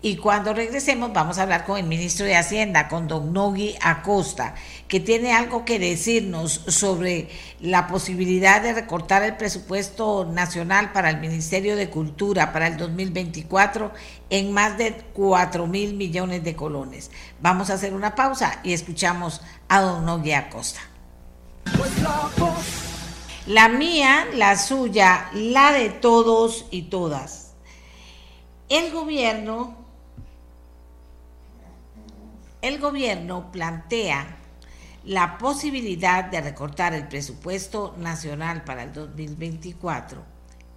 S2: y cuando regresemos vamos a hablar con el ministro de Hacienda, con don Nogui Acosta, que tiene algo que decirnos sobre la posibilidad de recortar el presupuesto nacional para el Ministerio de Cultura para el 2024 en más de 4 mil millones de colones. Vamos a hacer una pausa y escuchamos a don Nogui Acosta. La mía, la suya, la de todos y todas. El gobierno, el gobierno plantea la posibilidad de recortar el presupuesto nacional para el 2024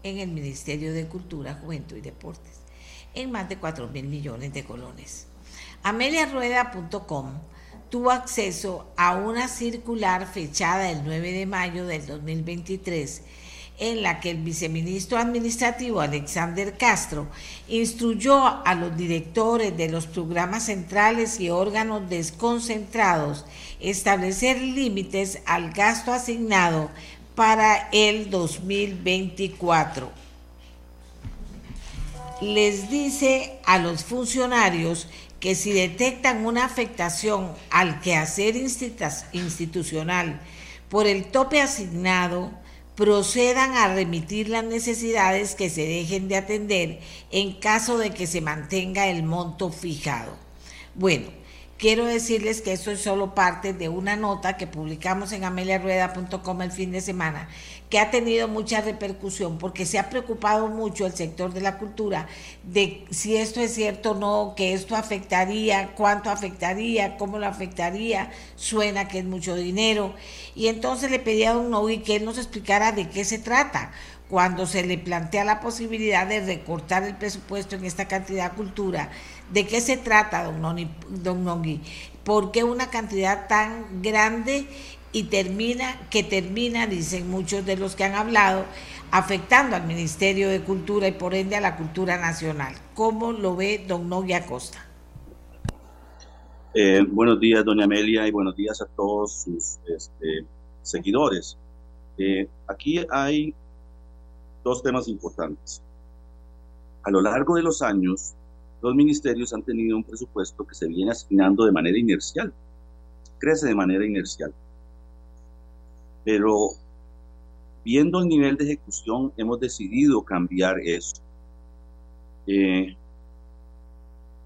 S2: en el Ministerio de Cultura, Juventud y Deportes en más de 4 mil millones de colones. AmeliaRueda.com tuvo acceso a una circular fechada el 9 de mayo del 2023 en la que el viceministro administrativo Alexander Castro instruyó a los directores de los programas centrales y órganos desconcentrados establecer límites al gasto asignado para el 2024. Les dice a los funcionarios que si detectan una afectación al quehacer institucional por el tope asignado, procedan a remitir las necesidades que se dejen de atender en caso de que se mantenga el monto fijado. Bueno, quiero decirles que esto es solo parte de una nota que publicamos en ameliarueda.com el fin de semana que ha tenido mucha repercusión porque se ha preocupado mucho el sector de la cultura de si esto es cierto o no, que esto afectaría, cuánto afectaría, cómo lo afectaría, suena que es mucho dinero. Y entonces le pedí a don Nogui que él nos explicara de qué se trata cuando se le plantea la posibilidad de recortar el presupuesto en esta cantidad de cultura. ¿De qué se trata, don, Nogui? ¿Por qué una cantidad tan grande y termina, que termina, dicen muchos de los que han hablado, afectando al Ministerio de Cultura y por ende a la cultura nacional. ¿Cómo lo ve don Nogui Acosta?
S8: Eh, buenos días, doña Amelia, y buenos días a todos sus este, seguidores. Eh, aquí hay dos temas importantes. A lo largo de los años, los ministerios han tenido un presupuesto que se viene asignando de manera inercial, crece de manera inercial. Pero viendo el nivel de ejecución, hemos decidido cambiar eso. Eh,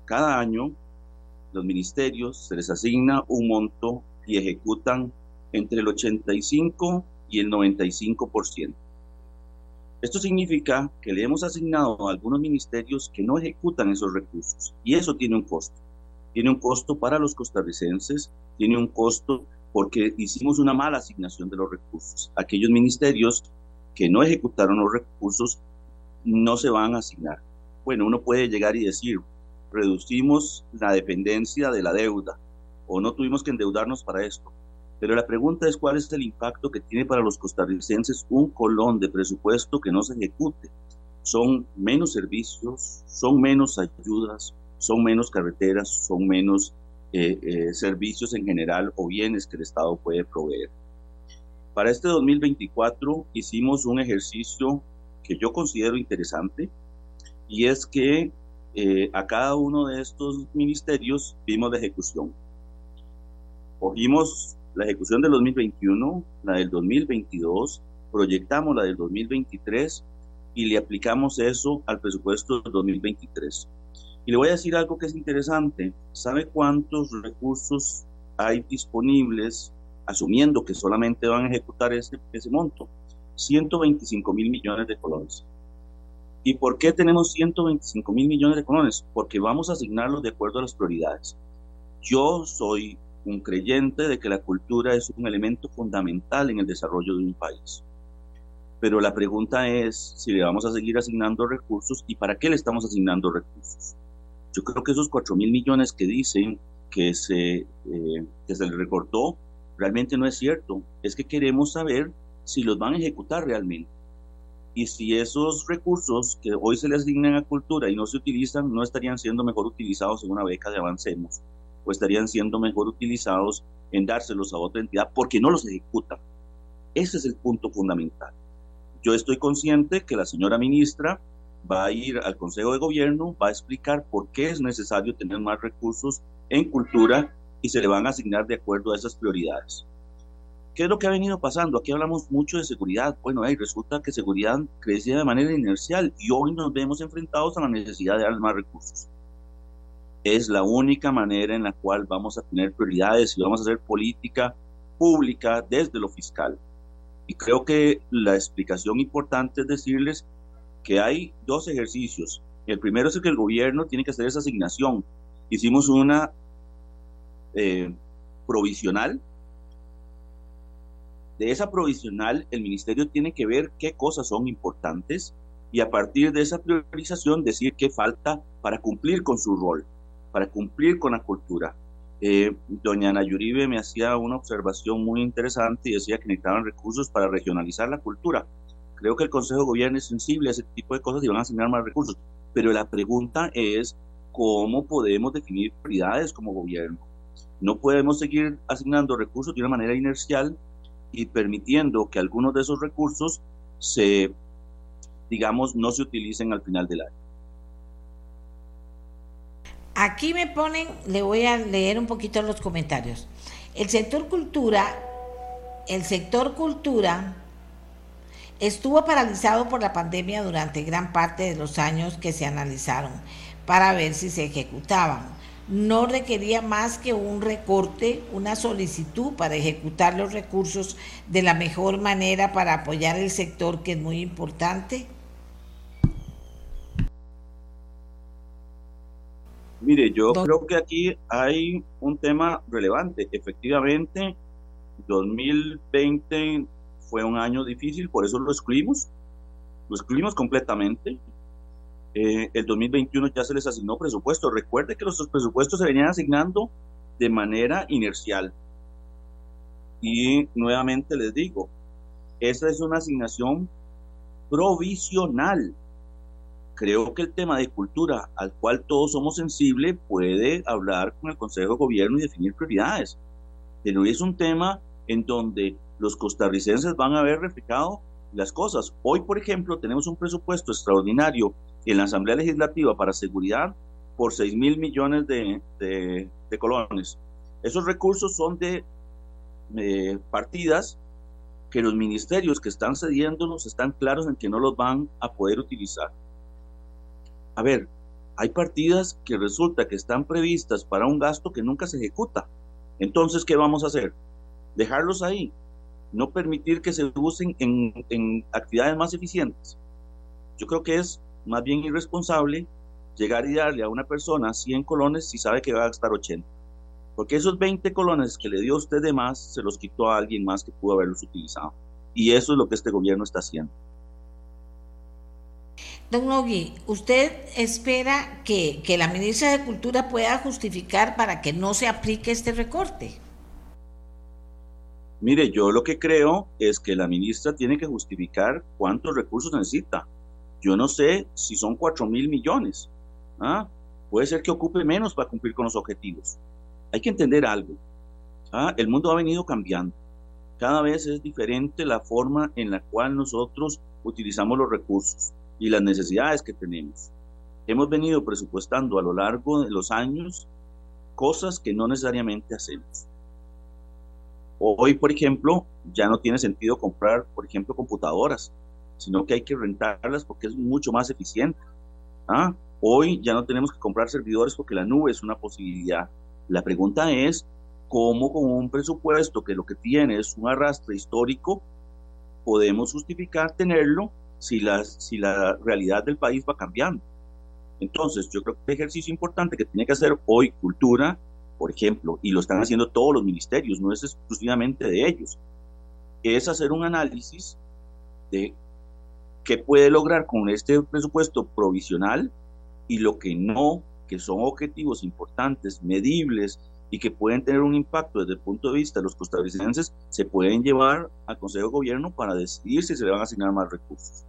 S8: cada año, los ministerios se les asigna un monto y ejecutan entre el 85 y el 95%. Esto significa que le hemos asignado a algunos ministerios que no ejecutan esos recursos y eso tiene un costo. Tiene un costo para los costarricenses, tiene un costo porque hicimos una mala asignación de los recursos. Aquellos ministerios que no ejecutaron los recursos no se van a asignar. Bueno, uno puede llegar y decir, reducimos la dependencia de la deuda o no tuvimos que endeudarnos para esto. Pero la pregunta es cuál es el impacto que tiene para los costarricenses un colón de presupuesto que no se ejecute. Son menos servicios, son menos ayudas, son menos carreteras, son menos eh, eh, servicios en general o bienes que el Estado puede proveer. Para este 2024 hicimos un ejercicio que yo considero interesante y es que eh, a cada uno de estos ministerios vimos la ejecución. Cogimos la ejecución del 2021, la del 2022, proyectamos la del 2023 y le aplicamos eso al presupuesto del 2023. Y le voy a decir algo que es interesante. ¿Sabe cuántos recursos hay disponibles, asumiendo que solamente van a ejecutar ese, ese monto? 125 mil millones de colones. ¿Y por qué tenemos 125 mil millones de colones? Porque vamos a asignarlos de acuerdo a las prioridades. Yo soy un creyente de que la cultura es un elemento fundamental en el desarrollo de un país. Pero la pregunta es si le vamos a seguir asignando recursos y para qué le estamos asignando recursos. Yo creo que esos 4 mil millones que dicen que se, eh, que se les recortó realmente no es cierto. Es que queremos saber si los van a ejecutar realmente. Y si esos recursos que hoy se les asignan a cultura y no se utilizan, no estarían siendo mejor utilizados en una beca de Avancemos, o estarían siendo mejor utilizados en dárselos a otra entidad porque no los ejecutan. Ese es el punto fundamental. Yo estoy consciente que la señora ministra va a ir al Consejo de Gobierno, va a explicar por qué es necesario tener más recursos en cultura y se le van a asignar de acuerdo a esas prioridades. ¿Qué es lo que ha venido pasando? Aquí hablamos mucho de seguridad. Bueno, resulta que seguridad crecía de manera inercial y hoy nos vemos enfrentados a la necesidad de dar más recursos. Es la única manera en la cual vamos a tener prioridades y vamos a hacer política pública desde lo fiscal. Y creo que la explicación importante es decirles que hay dos ejercicios. El primero es el que el gobierno tiene que hacer esa asignación. Hicimos una eh, provisional. De esa provisional, el ministerio tiene que ver qué cosas son importantes y a partir de esa priorización decir qué falta para cumplir con su rol, para cumplir con la cultura. Eh, doña Ana Yuribe me hacía una observación muy interesante y decía que necesitaban recursos para regionalizar la cultura. Creo que el Consejo de Gobierno es sensible a ese tipo de cosas y van a asignar más recursos. Pero la pregunta es cómo podemos definir prioridades como gobierno. No podemos seguir asignando recursos de una manera inercial y permitiendo que algunos de esos recursos se, digamos, no se utilicen al final del año.
S2: Aquí me ponen, le voy a leer un poquito los comentarios. El sector cultura, el sector cultura estuvo paralizado por la pandemia durante gran parte de los años que se analizaron para ver si se ejecutaban. No requería más que un recorte, una solicitud para ejecutar los recursos de la mejor manera para apoyar el sector que es muy importante.
S8: Mire, yo creo que aquí hay un tema relevante. Efectivamente, 2020 fue un año difícil, por eso lo excluimos. Lo excluimos completamente. Eh, el 2021 ya se les asignó presupuesto. Recuerde que nuestros presupuestos se venían asignando de manera inercial. Y nuevamente les digo, esa es una asignación provisional creo que el tema de cultura al cual todos somos sensibles puede hablar con el Consejo de Gobierno y definir prioridades. Pero es un tema en donde los costarricenses van a ver reflejado las cosas. Hoy, por ejemplo, tenemos un presupuesto extraordinario en la Asamblea Legislativa para seguridad por 6 mil millones de, de, colones. Esos recursos son de eh, partidas que los ministerios que están cediéndolos están claros en que no los van a poder utilizar a ver, hay partidas que resulta que están previstas para un gasto que nunca se ejecuta. Entonces, ¿qué vamos a hacer? Dejarlos ahí, no permitir que se usen en, actividades más eficientes. Yo creo que es más bien irresponsable llegar y darle a una persona 100 colones si sabe que va a gastar 80. Porque esos 20 colones que le dio usted de más, se los quitó a alguien más que pudo haberlos utilizado. Y eso es lo que este gobierno está haciendo.
S2: Don Nogui, ¿usted espera que, que, la ministra de Cultura pueda justificar para que no se aplique este recorte?
S8: Mire, yo lo que creo es que la ministra tiene que justificar cuántos recursos necesita. Yo no sé si son 4 mil millones. ¿ah? Puede ser que ocupe menos para cumplir con los objetivos. Hay que entender algo. ¿ah? El mundo ha venido cambiando. Cada vez es diferente la forma en la cual nosotros utilizamos los recursos y las necesidades que tenemos. Hemos venido presupuestando a lo largo de los años cosas que no necesariamente hacemos. Hoy, por ejemplo, ya no tiene sentido comprar, por ejemplo, computadoras, sino que hay que rentarlas porque es mucho más eficiente. ¿Ah? Hoy ya no tenemos que comprar servidores porque la nube es una posibilidad. La pregunta es, ¿cómo con un presupuesto que lo que tiene es un arrastre histórico, podemos justificar tenerlo si la, si la realidad del país va cambiando. Entonces, yo creo que el ejercicio importante que tiene que hacer hoy cultura, por ejemplo, y lo están haciendo todos los ministerios, no es exclusivamente de ellos, es hacer un análisis de qué puede lograr con este presupuesto provisional y lo que no, que son objetivos importantes, medibles y que pueden tener un impacto desde el punto de vista de los costarricenses, se pueden llevar al Consejo de Gobierno para decidir si se le van a asignar más recursos.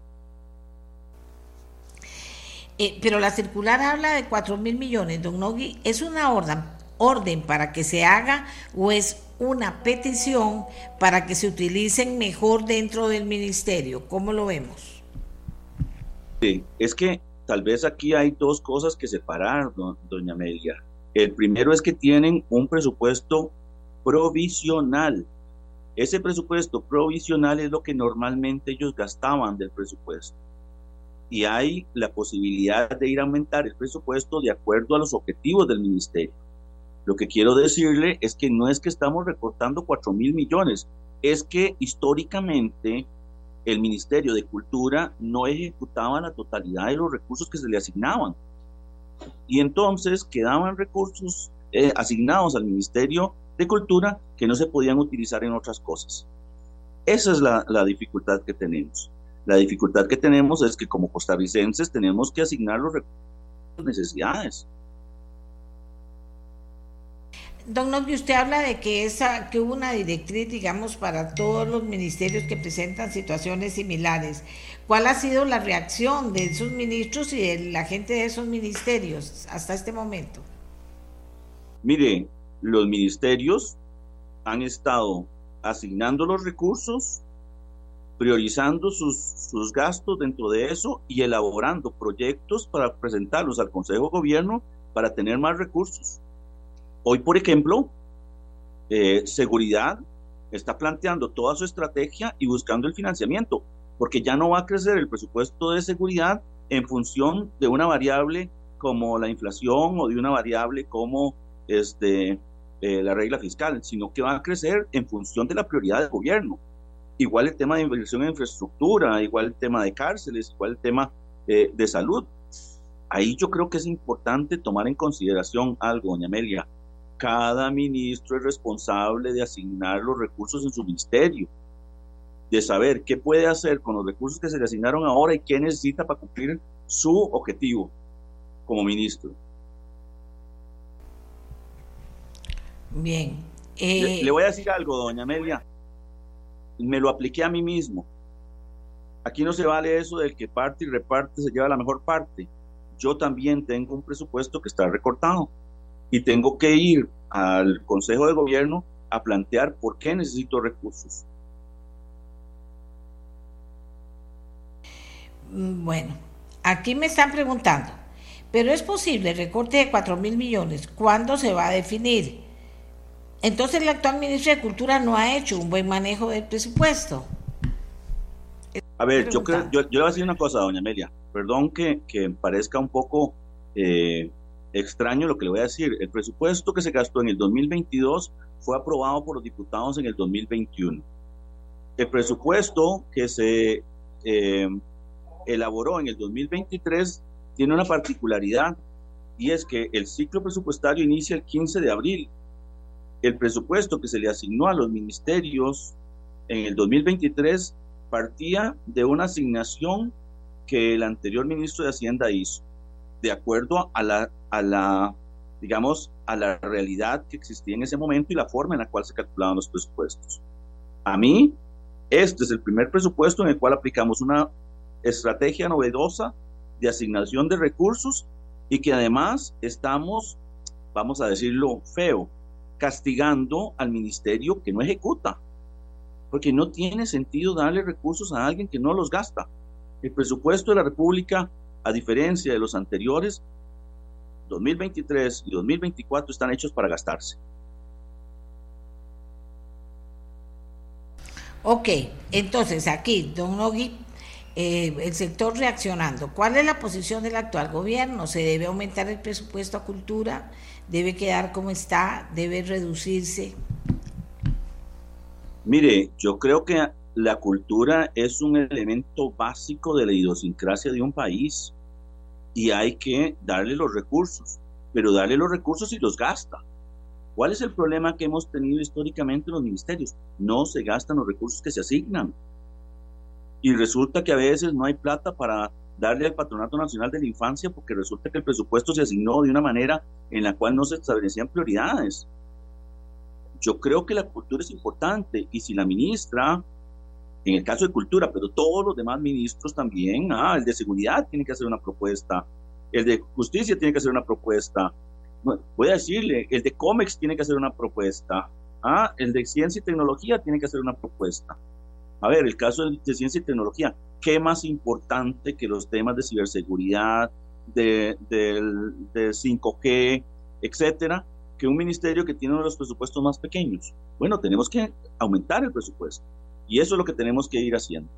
S2: Eh, pero la circular habla de 4 mil millones, don Nogui. ¿Es una orden, orden para que se haga o es una petición para que se utilicen mejor dentro del ministerio? ¿Cómo lo vemos?
S8: Sí, es que tal vez aquí hay dos cosas que separar, doña Amelia. El primero es que tienen un presupuesto provisional. Ese presupuesto provisional es lo que normalmente ellos gastaban del presupuesto y hay la posibilidad de ir a aumentar el presupuesto de acuerdo a los objetivos del ministerio. Lo que quiero decirle es que no es que estamos recortando 4 mil millones, es que históricamente el Ministerio de Cultura no ejecutaba la totalidad de los recursos que se le asignaban. Y entonces quedaban recursos eh, asignados al Ministerio de Cultura que no se podían utilizar en otras cosas. Esa es la, la dificultad que tenemos. La dificultad que tenemos es que como costarricenses tenemos que asignar los recursos necesidades.
S2: Don Nogui, usted habla de que, esa, que hubo una directriz, digamos, para todos los ministerios que presentan situaciones similares. ¿Cuál ha sido la reacción de esos ministros y de la gente de esos ministerios hasta este momento?
S8: Mire, los ministerios han estado asignando los recursos priorizando sus, sus gastos dentro de eso y elaborando proyectos para presentarlos al Consejo de Gobierno para tener más recursos. Hoy, por ejemplo, eh, seguridad está planteando toda su estrategia y buscando el financiamiento, porque ya no va a crecer el presupuesto de seguridad en función de una variable como la inflación o de una variable como este, eh, la regla fiscal, sino que va a crecer en función de la prioridad del gobierno. Igual el tema de inversión en infraestructura, igual el tema de cárceles, igual el tema eh, de salud. Ahí yo creo que es importante tomar en consideración algo, doña Amelia. Cada ministro es responsable de asignar los recursos en su ministerio, de saber qué puede hacer con los recursos que se le asignaron ahora y qué necesita para cumplir su objetivo como ministro.
S2: Bien.
S8: Le,
S2: Eh,
S8: voy a decir algo, doña Amelia. Me lo apliqué a mí mismo. Aquí no se vale eso del que parte y reparte se lleva la mejor parte. Yo también tengo un presupuesto que está recortado y tengo que ir al Consejo de Gobierno a plantear por qué necesito recursos.
S2: mm, bueno, aquí me están preguntando, pero es posible el recorte de 4 mil millones, ¿cuándo se va a definir? Entonces el actual ministro de Cultura no ha hecho un buen manejo del presupuesto.
S8: A ver, yo, creo, yo, yo le voy a decir una cosa, doña Amelia. Perdón que, que parezca un poco eh, extraño lo que le voy a decir. El presupuesto que se gastó en el 2022 fue aprobado por los diputados en el 2021. El presupuesto que se eh, elaboró en el 2023 tiene una particularidad y es que el ciclo presupuestario inicia el 15 de abril. El presupuesto que se le asignó a los ministerios en el 2023 partía de una asignación que el anterior ministro de Hacienda hizo, de acuerdo a la, a la, digamos, a la realidad que existía en ese momento y la forma en la cual se calculaban los presupuestos. A mí, este es el primer presupuesto en el cual aplicamos una estrategia novedosa de asignación de recursos y que además estamos, vamos a decirlo feo, castigando al ministerio que no ejecuta, porque no tiene sentido darle recursos a alguien que no los gasta. El presupuesto de la República, a diferencia de los anteriores, 2023 y 2024 están hechos para gastarse.
S2: Ok, entonces aquí, don Nogui, eh, el sector reaccionando. ¿Cuál es la posición del actual gobierno? ¿Se debe aumentar el presupuesto a cultura? ¿Debe quedar como está? ¿Debe reducirse?
S8: Mire, yo creo que la cultura es un elemento básico de la idiosincrasia de un país y hay que darle los recursos, pero darle los recursos y los gasta. ¿Cuál es el problema que hemos tenido históricamente en los ministerios? No se gastan los recursos que se asignan. Y resulta que a veces no hay plata para darle al Patronato Nacional de la Infancia porque resulta que el presupuesto se asignó de una manera en la cual no se establecían prioridades. Yo creo que la cultura es importante y si la ministra, en el caso de cultura, pero todos los demás ministros también, ah, el de seguridad tiene que hacer una propuesta, el de justicia tiene que hacer una propuesta, voy a decirle, el de COMEX tiene que hacer una propuesta, ah, el de ciencia y tecnología tiene que hacer una propuesta. A ver, el caso de, de ciencia y tecnología, ¿qué más importante que los temas de ciberseguridad, de, del- de 5G, etcétera, que un ministerio que tiene uno de los presupuestos más pequeños? Bueno, tenemos que aumentar el presupuesto y eso es lo que tenemos que ir haciendo.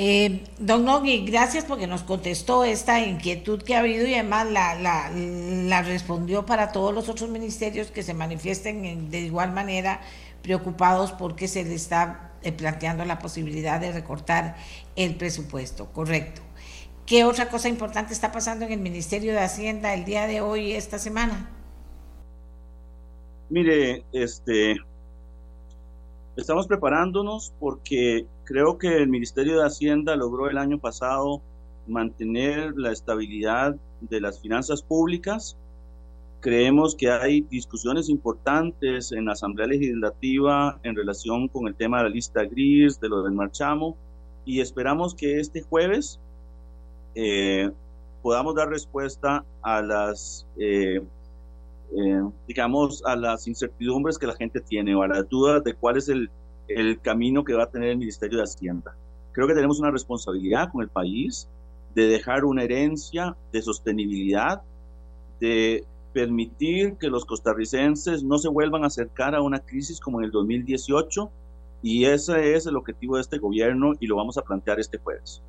S2: Eh, don Nogui, gracias porque nos contestó esta inquietud que ha habido y además la, la, la respondió para todos los otros ministerios que se manifiesten en- de igual manera preocupados porque se le está eh, planteando la posibilidad de recortar el presupuesto. Correcto. ¿Qué otra cosa importante está pasando en el Ministerio de Hacienda el día de hoy, esta semana?
S8: Mire, este, estamos preparándonos porque creo que el Ministerio de Hacienda logró el año pasado mantener la estabilidad de las finanzas públicas. Creemos que hay discusiones importantes en la Asamblea Legislativa en relación con el tema de la lista gris, de lo del marchamo, y esperamos que este jueves eh, podamos dar respuesta a las eh, eh, digamos, a las incertidumbres que la gente tiene o a las dudas de cuál es el, el camino que va a tener el Ministerio de Hacienda. Creo que tenemos una responsabilidad con el país de dejar una herencia de sostenibilidad, de permitir que los costarricenses no se vuelvan a acercar a una crisis como en el 2018 y ese es el objetivo de este gobierno y lo vamos a plantear este jueves.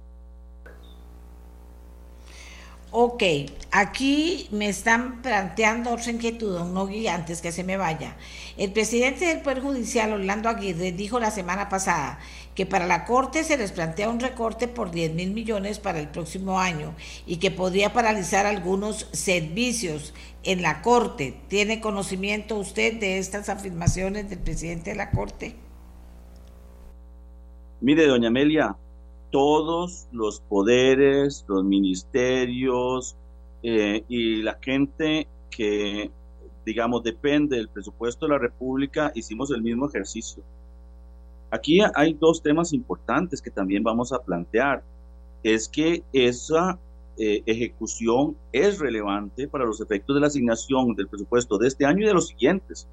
S2: Ok, aquí me están planteando otra inquietud, don Nogui, antes que se me vaya. El presidente del Poder Judicial, Orlando Aguirre, dijo la semana pasada que para la Corte se les plantea un recorte por 10 mil millones para el próximo año y que podría paralizar algunos servicios en la Corte. ¿Tiene conocimiento usted de estas afirmaciones del presidente de la Corte?
S8: Mire, doña Amelia, todos los poderes, los ministerios eh, y la gente que, digamos, depende del presupuesto de la República, hicimos el mismo ejercicio. Aquí hay dos temas importantes que también vamos a plantear. Es que esa eh, ejecución es relevante para los efectos de la asignación del presupuesto de este año y de los siguientes.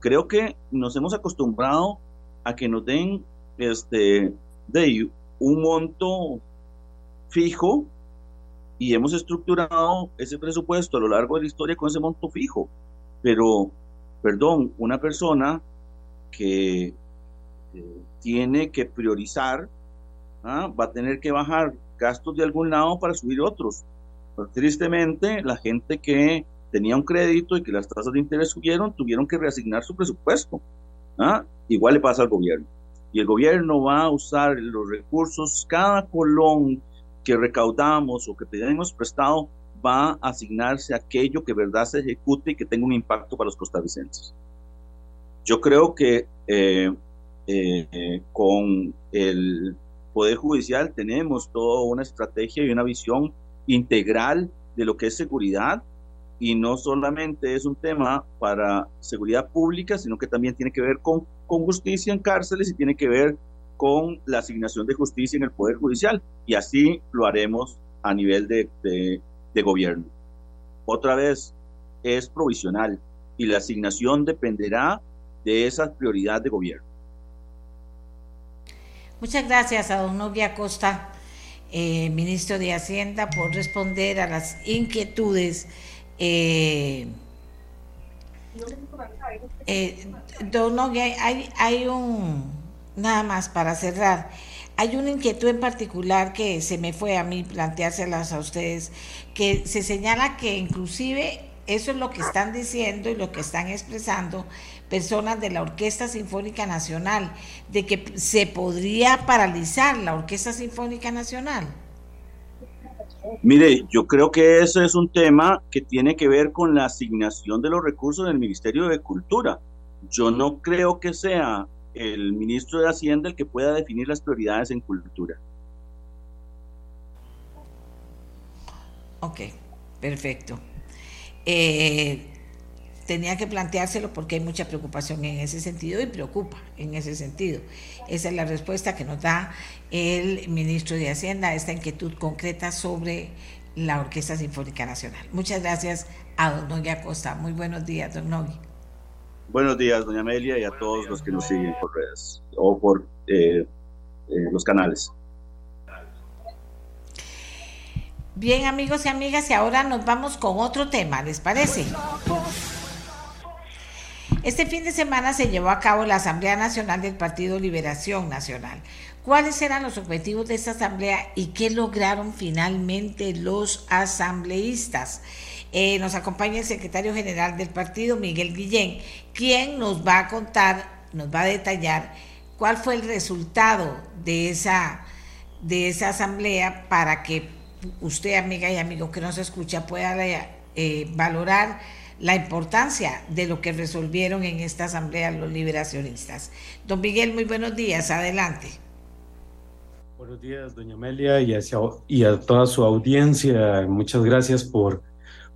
S8: Creo que nos hemos acostumbrado a que nos den este, de un monto fijo y hemos estructurado ese presupuesto a lo largo de la historia con ese monto fijo. Pero, perdón, una persona que eh, tiene que priorizar ¿ah? va a tener que bajar gastos de algún lado para subir otros. Tristemente, la gente que tenía un crédito y que las tasas de interés subieron, tuvieron que reasignar su presupuesto. ¿ah? Igual le pasa al gobierno y el gobierno va a usar los recursos, cada colón que recaudamos o que pedimos prestado va a asignarse a aquello que verdad se ejecute y que tenga un impacto para los costarricenses. Yo creo que eh, eh, con el Poder Judicial tenemos toda una estrategia y una visión integral de lo que es seguridad y no solamente es un tema para seguridad pública, sino que también tiene que ver con con justicia en cárceles y tiene que ver con la asignación de justicia en el Poder Judicial. Y así lo haremos a nivel de, gobierno. Otra vez, es provisional y la asignación dependerá de esa prioridad de gobierno.
S2: Muchas gracias a don Novia Costa, eh, ministro de Hacienda, por responder a las inquietudes. Eh, eh, don hay, hay un, nada más para cerrar, hay una inquietud en particular que se me fue a mí planteárselas a ustedes, que se señala que inclusive eso es lo que están diciendo y lo que están expresando personas de la Orquesta Sinfónica Nacional, de que se podría paralizar la Orquesta Sinfónica Nacional.
S8: Mire, yo creo que ese es un tema que tiene que ver con la asignación de los recursos del Ministerio de Cultura. Yo no creo que sea el ministro de Hacienda el que pueda definir las prioridades en cultura.
S2: Ok, perfecto. Eh, tenía que planteárselo porque hay mucha preocupación en ese sentido y preocupa en ese sentido. Esa es la respuesta que nos da el ministro de Hacienda a esta inquietud concreta sobre la Orquesta Sinfónica Nacional. Muchas gracias a don Nogui Acosta. Muy buenos días, don Nogui.
S8: Buenos días, doña Amelia, y a todos los que nos siguen por redes o por eh, eh, los canales.
S2: Bien, amigos y amigas, y ahora nos vamos con otro tema, ¿les parece? Este fin de semana se llevó a cabo la Asamblea Nacional del Partido Liberación Nacional. ¿Cuáles eran los objetivos de esta asamblea y qué lograron finalmente los asambleístas? Eh, nos acompaña el secretario general del partido, Miguel Guillén, quien nos va a contar, nos va a detallar cuál fue el resultado de esa, de esa asamblea para que usted, amiga y amigo que nos escucha, pueda eh, valorar la importancia de lo que resolvieron en esta asamblea los liberacionistas. Don Miguel, muy buenos días, adelante.
S9: Buenos días, doña Amelia, y, a toda su audiencia. Muchas gracias por,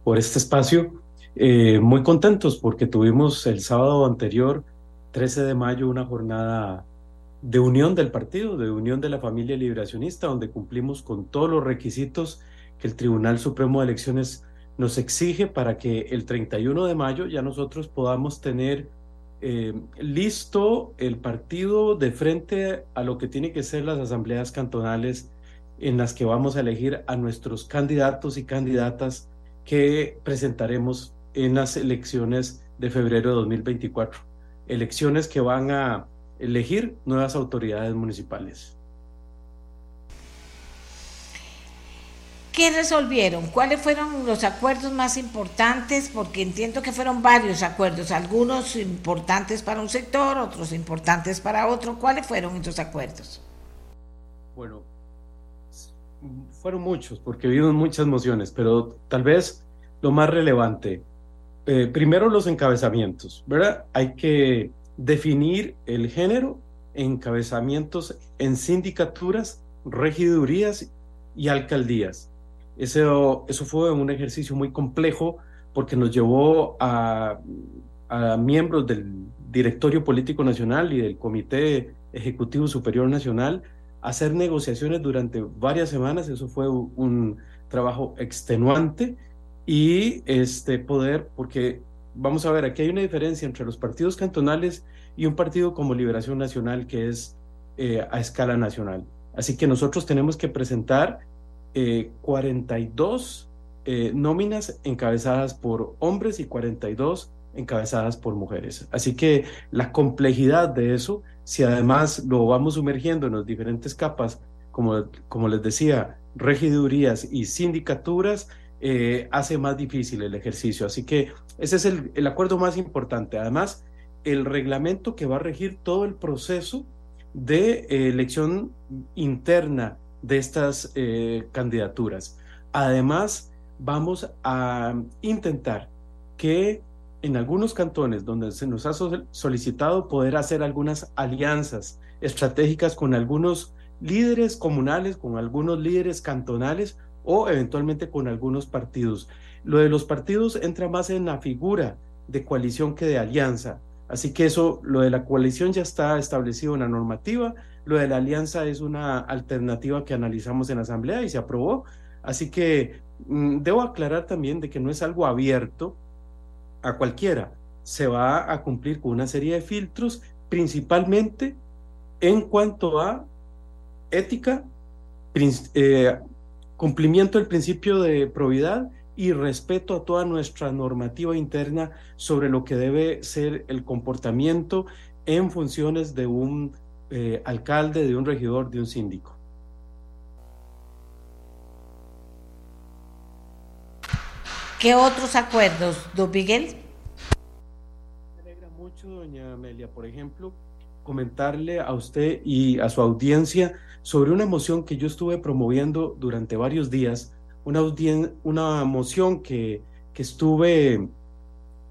S9: por este espacio. Eh, muy contentos porque tuvimos el sábado anterior, 13 de mayo, una jornada de unión del partido, de unión de la familia liberacionista, donde cumplimos con todos los requisitos que el Tribunal Supremo de Elecciones nos exige para que el 31 de mayo ya nosotros podamos tener eh, listo el partido de frente a lo que tiene que ser las asambleas cantonales en las que vamos a elegir a nuestros candidatos y candidatas que presentaremos en las elecciones de febrero de 2024. Elecciones que van a elegir nuevas autoridades municipales.
S2: ¿Qué resolvieron? ¿Cuáles fueron los acuerdos más importantes? Porque entiendo que fueron varios acuerdos, algunos importantes para un sector, otros importantes para otro. ¿Cuáles fueron esos acuerdos?
S9: Bueno, fueron muchos, porque vimos muchas mociones, pero tal vez lo más relevante, eh, primero los encabezamientos, ¿verdad? Hay que definir el género, encabezamientos en sindicaturas, regidurías y alcaldías. Eso, eso fue un ejercicio muy complejo porque nos llevó a, a miembros del Directorio Político Nacional y del Comité Ejecutivo Superior Nacional a hacer negociaciones durante varias semanas. Eso fue un trabajo extenuante y este poder, porque vamos a ver, aquí hay una diferencia entre los partidos cantonales y un partido como Liberación Nacional que es eh, a escala nacional. Así que nosotros tenemos que presentar 42 eh, eh, nóminas encabezadas por hombres y 42 encabezadas por mujeres. Así que la complejidad de eso, si además lo vamos sumergiendo en las diferentes capas, como, como les decía, regidurías y sindicaturas, eh, hace más difícil el ejercicio. Así que ese es el, acuerdo más importante. Además, el reglamento que va a regir todo el proceso de elección interna de estas eh, candidaturas. Además, vamos a intentar que en algunos cantones donde se nos ha solicitado poder hacer algunas alianzas estratégicas con algunos líderes comunales, con algunos líderes cantonales o eventualmente con algunos partidos. Lo de los partidos entra más en la figura de coalición que de alianza. Así que eso, lo de la coalición ya está establecido en la normativa, lo de la alianza es una alternativa que analizamos en la Asamblea y se aprobó. Así que mm, debo aclarar también de que no es algo abierto a cualquiera. Se va a cumplir con una serie de filtros, principalmente en cuanto a ética, eh, cumplimiento del principio de probidad y respeto a toda nuestra normativa interna sobre lo que debe ser el comportamiento en funciones de un eh, alcalde, de un regidor, de un síndico.
S2: ¿Qué otros acuerdos, don Miguel?
S9: Me alegra mucho, doña Amelia, por ejemplo, comentarle a usted y a su audiencia sobre una moción que yo estuve promoviendo durante varios días, una, una moción que, que estuve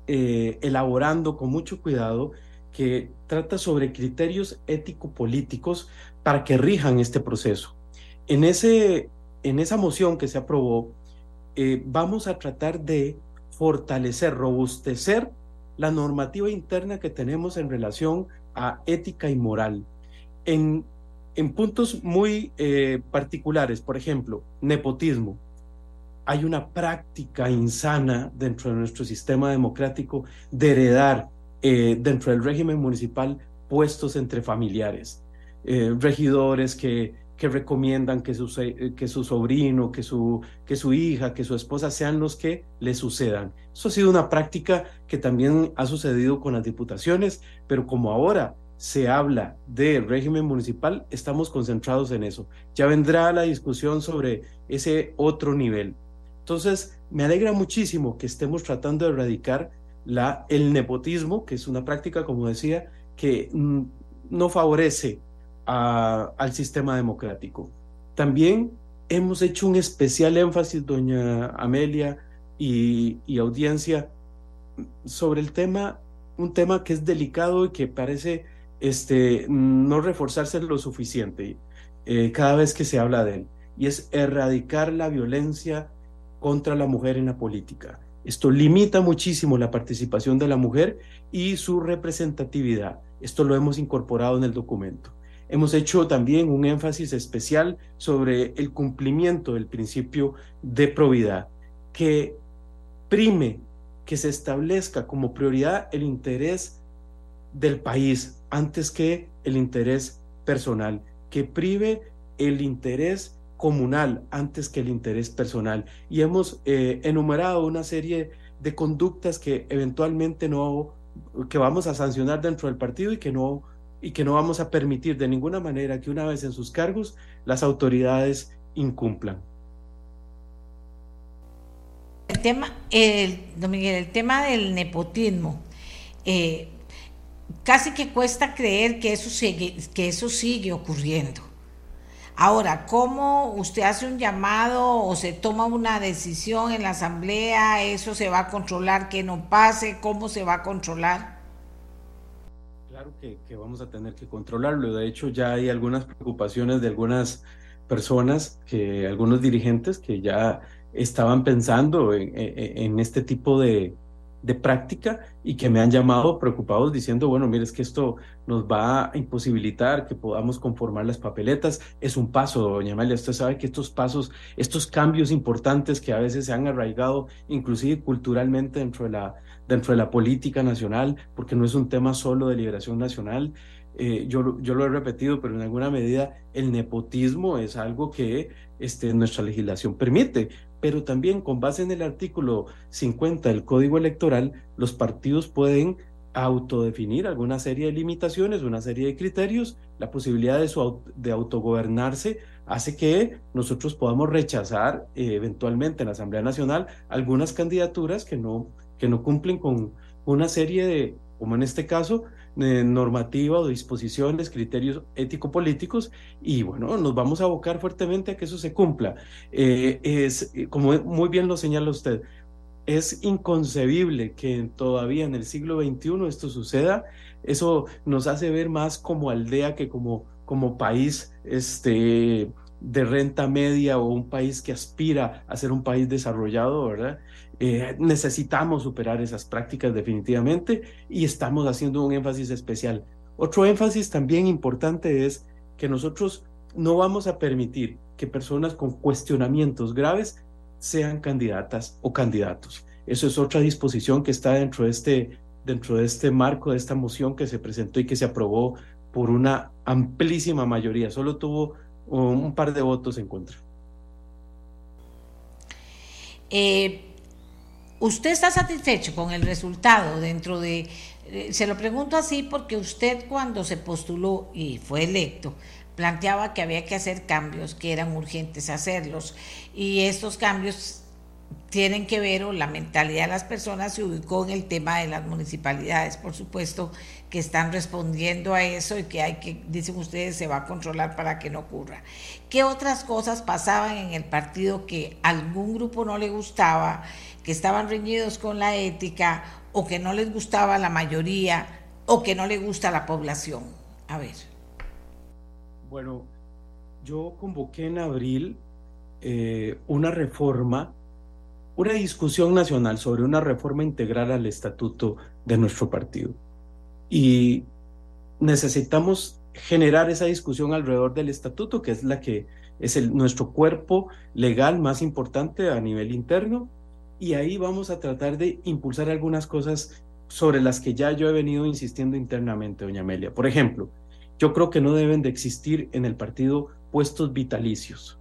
S9: eh, elaborando con mucho cuidado, que trata sobre criterios ético-políticos para que rijan este proceso. En, ese, en esa moción que se aprobó, eh, vamos a tratar de fortalecer, robustecer la normativa interna que tenemos en relación a ética y moral. En, en puntos muy eh, particulares, por ejemplo, nepotismo. Hay una práctica insana dentro de nuestro sistema democrático de heredar eh, dentro del régimen municipal puestos entre familiares, eh, regidores que, que recomiendan que su, que su sobrino, que su, que su hija, que su esposa sean los que le sucedan. Eso ha sido una práctica que también ha sucedido con las diputaciones, pero como ahora se habla de régimen municipal, estamos concentrados en eso. Ya vendrá la discusión sobre ese otro nivel. Entonces, me alegra muchísimo que estemos tratando de erradicar el nepotismo, que es una práctica, como decía, que mm, no favorece al sistema democrático. También hemos hecho un especial énfasis, doña Amelia y, audiencia, sobre el tema, un tema que es delicado y que parece este, no reforzarse lo suficiente eh, cada vez que se habla de él, y es erradicar la violencia contra la mujer en la política. Esto limita muchísimo la participación de la mujer y su representatividad. Esto lo hemos incorporado en el documento. Hemos hecho también un énfasis especial sobre el cumplimiento del principio de probidad, que prime, que se establezca como prioridad el interés del país antes que el interés personal, que prive el interés comunal antes que el interés personal. Y hemos eh, enumerado una serie de conductas que eventualmente no, que vamos a sancionar dentro del partido y que no, y que no vamos a permitir de ninguna manera que una vez en sus cargos las autoridades incumplan.
S2: El tema, el, el tema del nepotismo, eh, casi que cuesta creer que eso sigue, que eso sigue ocurriendo. Ahora, ¿cómo usted hace un llamado o se toma una decisión en la asamblea? ¿Eso se va a controlar que no pase? ¿Cómo se va a controlar?
S9: Claro que, vamos a tener que controlarlo. De hecho, ya hay algunas preocupaciones de algunas personas, que algunos dirigentes que ya estaban pensando en, este tipo de, práctica y que me han llamado preocupados diciendo, bueno, mire, es que esto nos va a imposibilitar que podamos conformar las papeletas. Es un paso, doña Amalia, usted sabe que estos pasos, estos cambios importantes que a veces se han arraigado inclusive culturalmente dentro de la, dentro de la política nacional, porque no es un tema solo de liberación nacional, eh, yo, yo, lo he repetido, pero en alguna medida el nepotismo es algo que este, nuestra legislación permite pero también con base en el artículo 50 del Código Electoral, los partidos pueden autodefinir alguna serie de limitaciones, una serie de criterios, la posibilidad de, su, de autogobernarse hace que nosotros podamos rechazar eh, eventualmente en la Asamblea Nacional algunas candidaturas que no, que no cumplen con una serie de, como en este caso, normativa o disposiciones, criterios ético-políticos, y bueno, nos vamos a abocar fuertemente a que eso se cumpla. Eh, es, como muy bien lo señala usted, es inconcebible que todavía en el siglo XXI esto suceda. Eso nos hace ver más como aldea que como, como país este, de renta media o un país que aspira a ser un país desarrollado, ¿verdad? Eh, necesitamos superar esas prácticas definitivamente y estamos haciendo un énfasis especial. Otro énfasis también importante es que nosotros no vamos a permitir que personas con cuestionamientos graves sean candidatas o candidatos. Eso es otra disposición que está dentro de este, dentro de este marco, de esta moción que se presentó y que se aprobó por una amplísima mayoría. Solo tuvo un par de votos en contra.
S2: Eh, ¿Usted está satisfecho con el resultado dentro de... Eh, se lo pregunto así porque usted cuando se postuló y fue electo, planteaba que había que hacer cambios, que eran urgentes hacerlos, y estos cambios tienen que ver, o la mentalidad de las personas se ubicó en el tema de las municipalidades, por supuesto, que están respondiendo a eso y que hay que, dicen ustedes, se va a controlar para que no ocurra. ¿Qué otras cosas pasaban en el partido que algún grupo no le gustaba? Que estaban reñidos con la ética o que no les gustaba la mayoría o que no le gusta la población. A ver.
S9: Bueno, yo convoqué en abril eh, una reforma, una discusión nacional sobre una reforma integral al estatuto de nuestro partido. Y necesitamos generar esa discusión alrededor del estatuto, que es la que es el, nuestro cuerpo legal más importante a nivel interno y ahí vamos a tratar de impulsar algunas cosas sobre las que ya yo he venido insistiendo internamente, doña Amelia. Por ejemplo, yo creo que no deben de existir en el partido puestos vitalicios.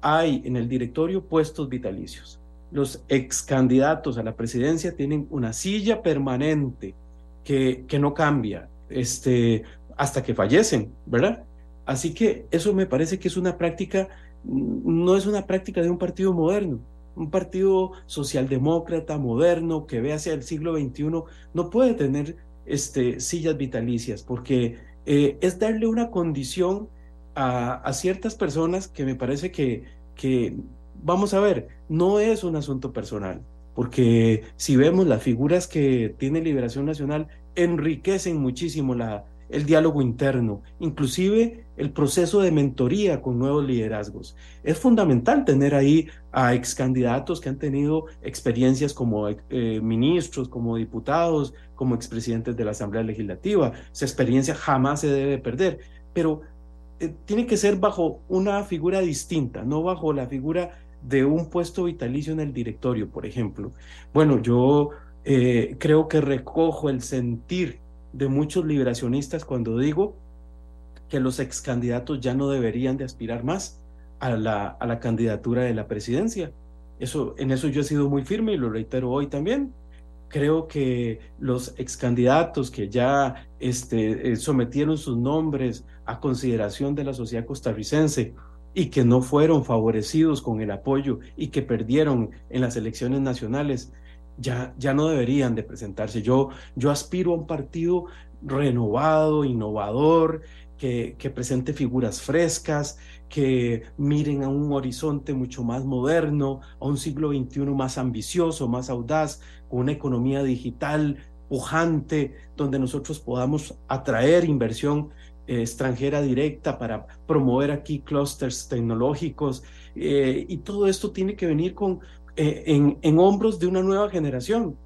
S9: Hay en el directorio puestos vitalicios. Los ex candidatos a la presidencia tienen una silla permanente que, que no cambia este, hasta que fallecen, ¿verdad? Así que eso me parece que es una práctica, no es una práctica de un partido moderno un partido socialdemócrata moderno que ve hacia el siglo XXI no puede tener este, sillas vitalicias porque eh, es darle una condición a, ciertas personas que me parece que, que, vamos a ver, no es un asunto personal, porque si vemos las figuras que tiene Liberación Nacional, enriquecen muchísimo la, el diálogo interno, inclusive el proceso de mentoría con nuevos liderazgos. Es fundamental tener ahí a ex candidatos que han tenido experiencias como eh, ministros, como diputados, como expresidentes de la Asamblea Legislativa. Esa experiencia jamás se debe perder, pero eh, tiene que ser bajo una figura distinta, no bajo la figura de un puesto vitalicio en el directorio, por ejemplo. Bueno, yo eh, creo que recojo el sentir de muchos liberacionistas cuando digo que los ex candidatos ya no deberían de aspirar más a la, a la candidatura de la presidencia. Eso, en eso yo he sido muy firme y lo reitero hoy también. Creo que los ex candidatos que ya este, eh, sometieron sus nombres a consideración de la sociedad costarricense y que no fueron favorecidos con el apoyo y que perdieron en las elecciones nacionales, ya, ya no deberían de presentarse. Yo, yo aspiro a un partido renovado, innovador, que, que, presente figuras frescas, que miren a un horizonte mucho más moderno, a un siglo XXI más ambicioso, más audaz, con una economía digital pujante, donde nosotros podamos atraer inversión eh, extranjera directa para promover aquí clústeres tecnológicos. Eh, y todo esto tiene que venir con, eh, en, hombros de una nueva generación.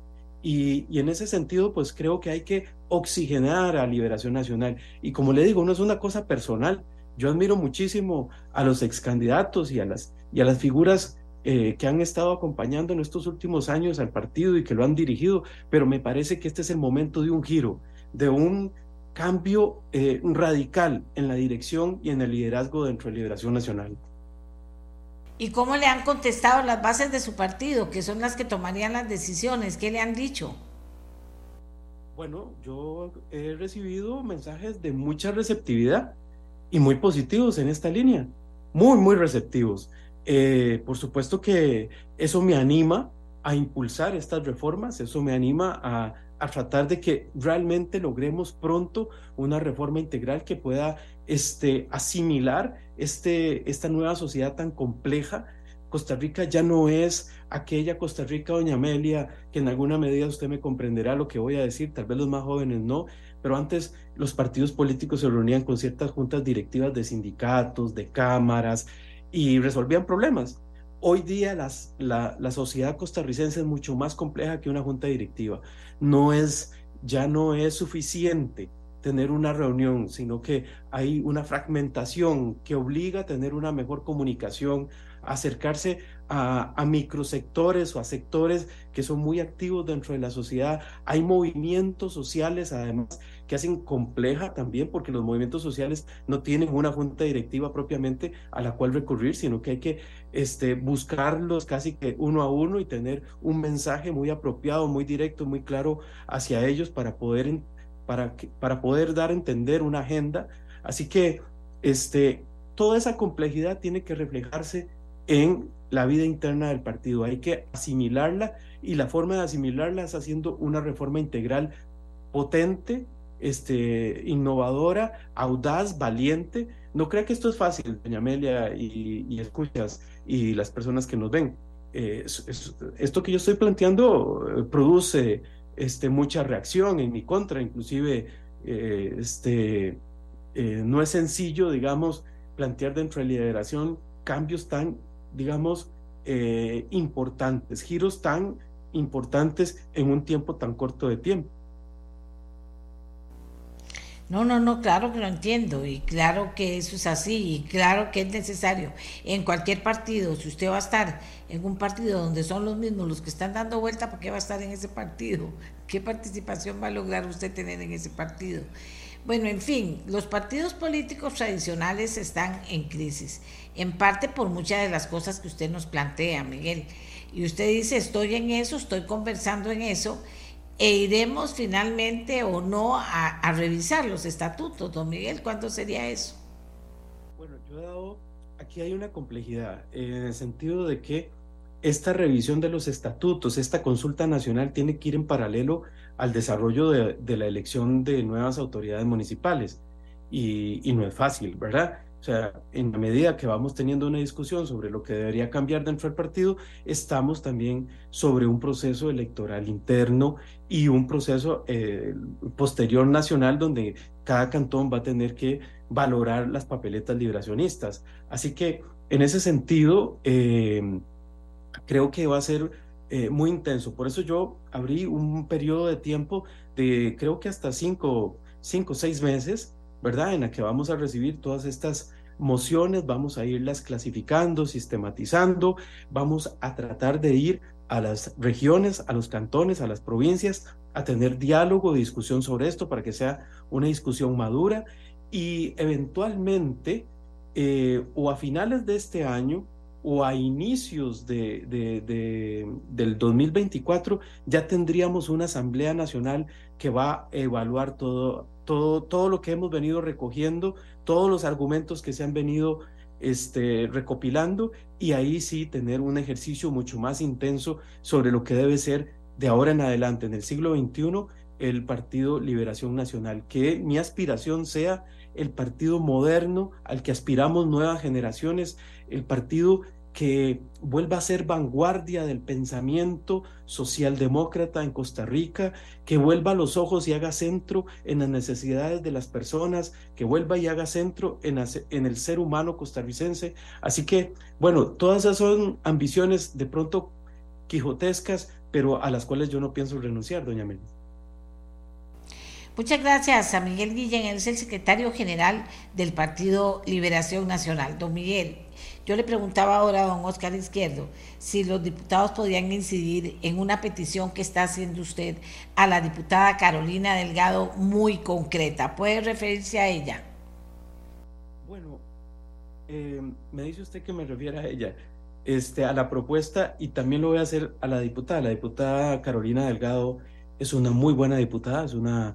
S9: Y, y, en ese sentido, pues creo que hay que oxigenar a Liberación Nacional. Y como le digo, no es una cosa personal. Yo admiro muchísimo a los ex candidatos y a las, y a las figuras eh, que han estado acompañando en estos últimos años al partido y que lo han dirigido, pero me parece que este es el momento de un giro, de un cambio eh, radical en la dirección y en el liderazgo dentro de Liberación Nacional.
S2: ¿Y cómo le han contestado las bases de su partido, que son las que tomarían las decisiones? ¿Qué le han dicho?
S9: Bueno, yo he recibido mensajes de mucha receptividad y muy positivos en esta línea, muy, muy receptivos. Eh, por supuesto que eso me anima a impulsar estas reformas, eso me anima a, a, tratar de que realmente logremos pronto una reforma integral que pueda este, asimilar este, esta nueva sociedad tan compleja. Costa Rica ya no es aquella Costa Rica, doña Amelia, que en alguna medida usted me comprenderá lo que voy a decir, tal vez los más jóvenes no, pero antes los partidos políticos se reunían con ciertas juntas directivas de sindicatos, de cámaras y resolvían problemas. Hoy día la, sociedad costarricense es mucho más compleja que una junta directiva. No es, ya no es suficiente tener una reunión, sino que hay una fragmentación que obliga a tener una mejor comunicación, acercarse a, microsectores o a sectores que son muy activos dentro de la sociedad. Hay movimientos sociales, además, que hacen compleja también, porque los movimientos sociales no tienen una junta directiva propiamente a la cual recurrir, sino que hay que este, buscarlos casi que uno a uno y tener un mensaje muy apropiado, muy directo, muy claro hacia ellos para poder, para, para poder dar a entender una agenda. Así que este, toda esa complejidad tiene que reflejarse en la vida interna del partido. Hay que asimilarla y la forma de asimilarla es haciendo una reforma integral potente, este, innovadora, audaz, valiente. No crea que esto es fácil, doña Amelia, y, escuchas, y las personas que nos ven. Eh, es, es, esto que yo estoy planteando eh, produce este, mucha reacción en mi contra, inclusive eh, este, no es sencillo, digamos, plantear dentro de lideración cambios tan digamos, importantes, giros tan importantes en un tiempo tan corto de tiempo.
S2: No, no, no, claro que lo entiendo y claro que eso es así y claro que es necesario. En cualquier partido, si usted va a estar en un partido donde son los mismos los que están dando vuelta, ¿por qué va a estar en ese partido? ¿Qué participación va a lograr usted tener en ese partido? Bueno, en fin, los partidos políticos tradicionales están en crisis, en parte por muchas de las cosas que usted nos plantea, Miguel. Y usted dice, estoy en eso, estoy conversando en eso, e iremos finalmente o no a, revisar los estatutos, don Miguel, ¿cuándo sería eso?
S9: Bueno, yo he dado, aquí hay una complejidad, en el sentido de que esta revisión de los estatutos, esta consulta nacional tiene que ir en paralelo al desarrollo de, la elección de nuevas autoridades municipales. Y, no es fácil, ¿verdad? O sea, en la medida que vamos teniendo una discusión sobre lo que debería cambiar dentro del partido, estamos también sobre un proceso electoral interno y un proceso eh, posterior nacional donde cada cantón va a tener que valorar las papeletas liberacionistas. Así que, en ese sentido, eh, creo que va a ser eh, muy intenso. Por eso yo abrí un periodo de tiempo de creo que hasta cinco, cinco seis meses, ¿verdad? En la que vamos a recibir todas estas mociones, vamos a irlas clasificando, sistematizando, vamos a tratar de ir a las regiones, a los cantones, a las provincias, a tener diálogo, discusión sobre esto para que sea una discusión madura y eventualmente eh, o a finales de este año o a inicios de, del 2024 ya tendríamos una Asamblea Nacional que va a evaluar todo, todo, todo lo que hemos venido recogiendo, todos los argumentos que se han venido este, recopilando y ahí sí tener un ejercicio mucho más intenso sobre lo que debe ser de ahora en adelante, en el siglo XXI, el Partido Liberación Nacional. Que mi aspiración sea el partido moderno al que aspiramos nuevas generaciones, el partido que vuelva a ser vanguardia del pensamiento socialdemócrata en Costa Rica, que vuelva los ojos y haga centro en las necesidades de las personas, que vuelva y haga centro en, el ser humano costarricense. Así que, bueno, todas esas son ambiciones de pronto quijotescas, pero a las cuales yo no pienso renunciar, doña Meli.
S2: Muchas gracias a Miguel Guillén, es el secretario general del Partido Liberación Nacional. Don Miguel, yo le preguntaba ahora a don Oscar Izquierdo si los diputados podían incidir en una petición que está haciendo usted a la diputada Carolina Delgado muy concreta. ¿Puede referirse a ella?
S9: Bueno, eh, me dice usted que me refiera a ella. Este, a la propuesta y también lo voy a hacer a la diputada. La diputada Carolina Delgado es una muy buena diputada, es una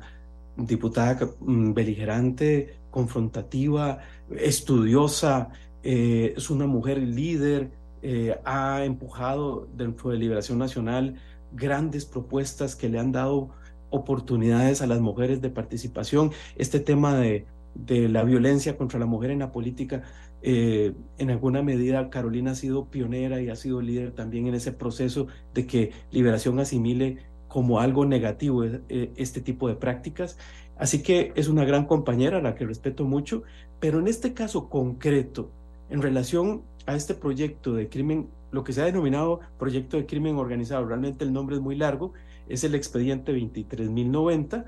S9: diputada mm, beligerante, confrontativa, estudiosa, eh, es una mujer líder, eh, ha empujado dentro de Liberación Nacional grandes propuestas que le han dado oportunidades a las mujeres de participación. Este tema de, de la violencia contra la mujer en la política, eh, en alguna medida Carolina ha sido pionera y ha sido líder también en ese proceso de que Liberación asimile como algo negativo este tipo de prácticas. Así que es una gran compañera a la que respeto mucho, pero en este caso concreto, en relación a este proyecto de crimen, lo que se ha denominado proyecto de crimen organizado, realmente el nombre es muy largo, es el expediente 23.090,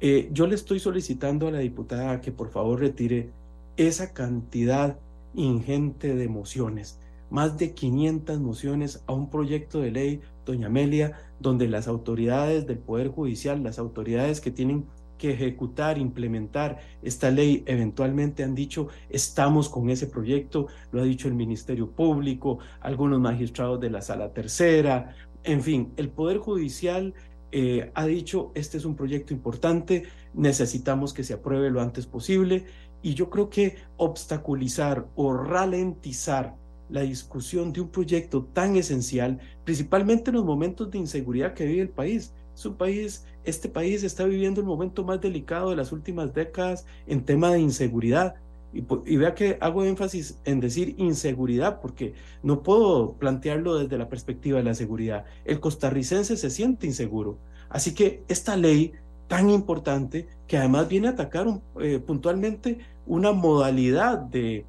S9: eh, yo le estoy solicitando a la diputada que por favor retire esa cantidad ingente de mociones, más de 500 mociones a un proyecto de ley, doña Amelia, donde las autoridades del Poder Judicial, las autoridades que tienen que ejecutar, implementar esta ley, eventualmente han dicho, estamos con ese proyecto, lo ha dicho el Ministerio Público, algunos magistrados de la Sala Tercera, en fin, el Poder Judicial eh, ha dicho, este es un proyecto importante, necesitamos que se apruebe lo antes posible, y yo creo que obstaculizar o ralentizar la discusión de un proyecto tan esencial, principalmente en los momentos de inseguridad que vive el país. Es un país, este país está viviendo el momento más delicado de las últimas décadas en tema de inseguridad. Y, vea que hago énfasis en decir inseguridad, porque no puedo plantearlo desde la perspectiva de la seguridad. El costarricense se siente inseguro. Así que esta ley tan importante, que además viene a atacar eh, puntualmente una modalidad de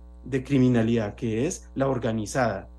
S9: criminalidad, que es la organizada.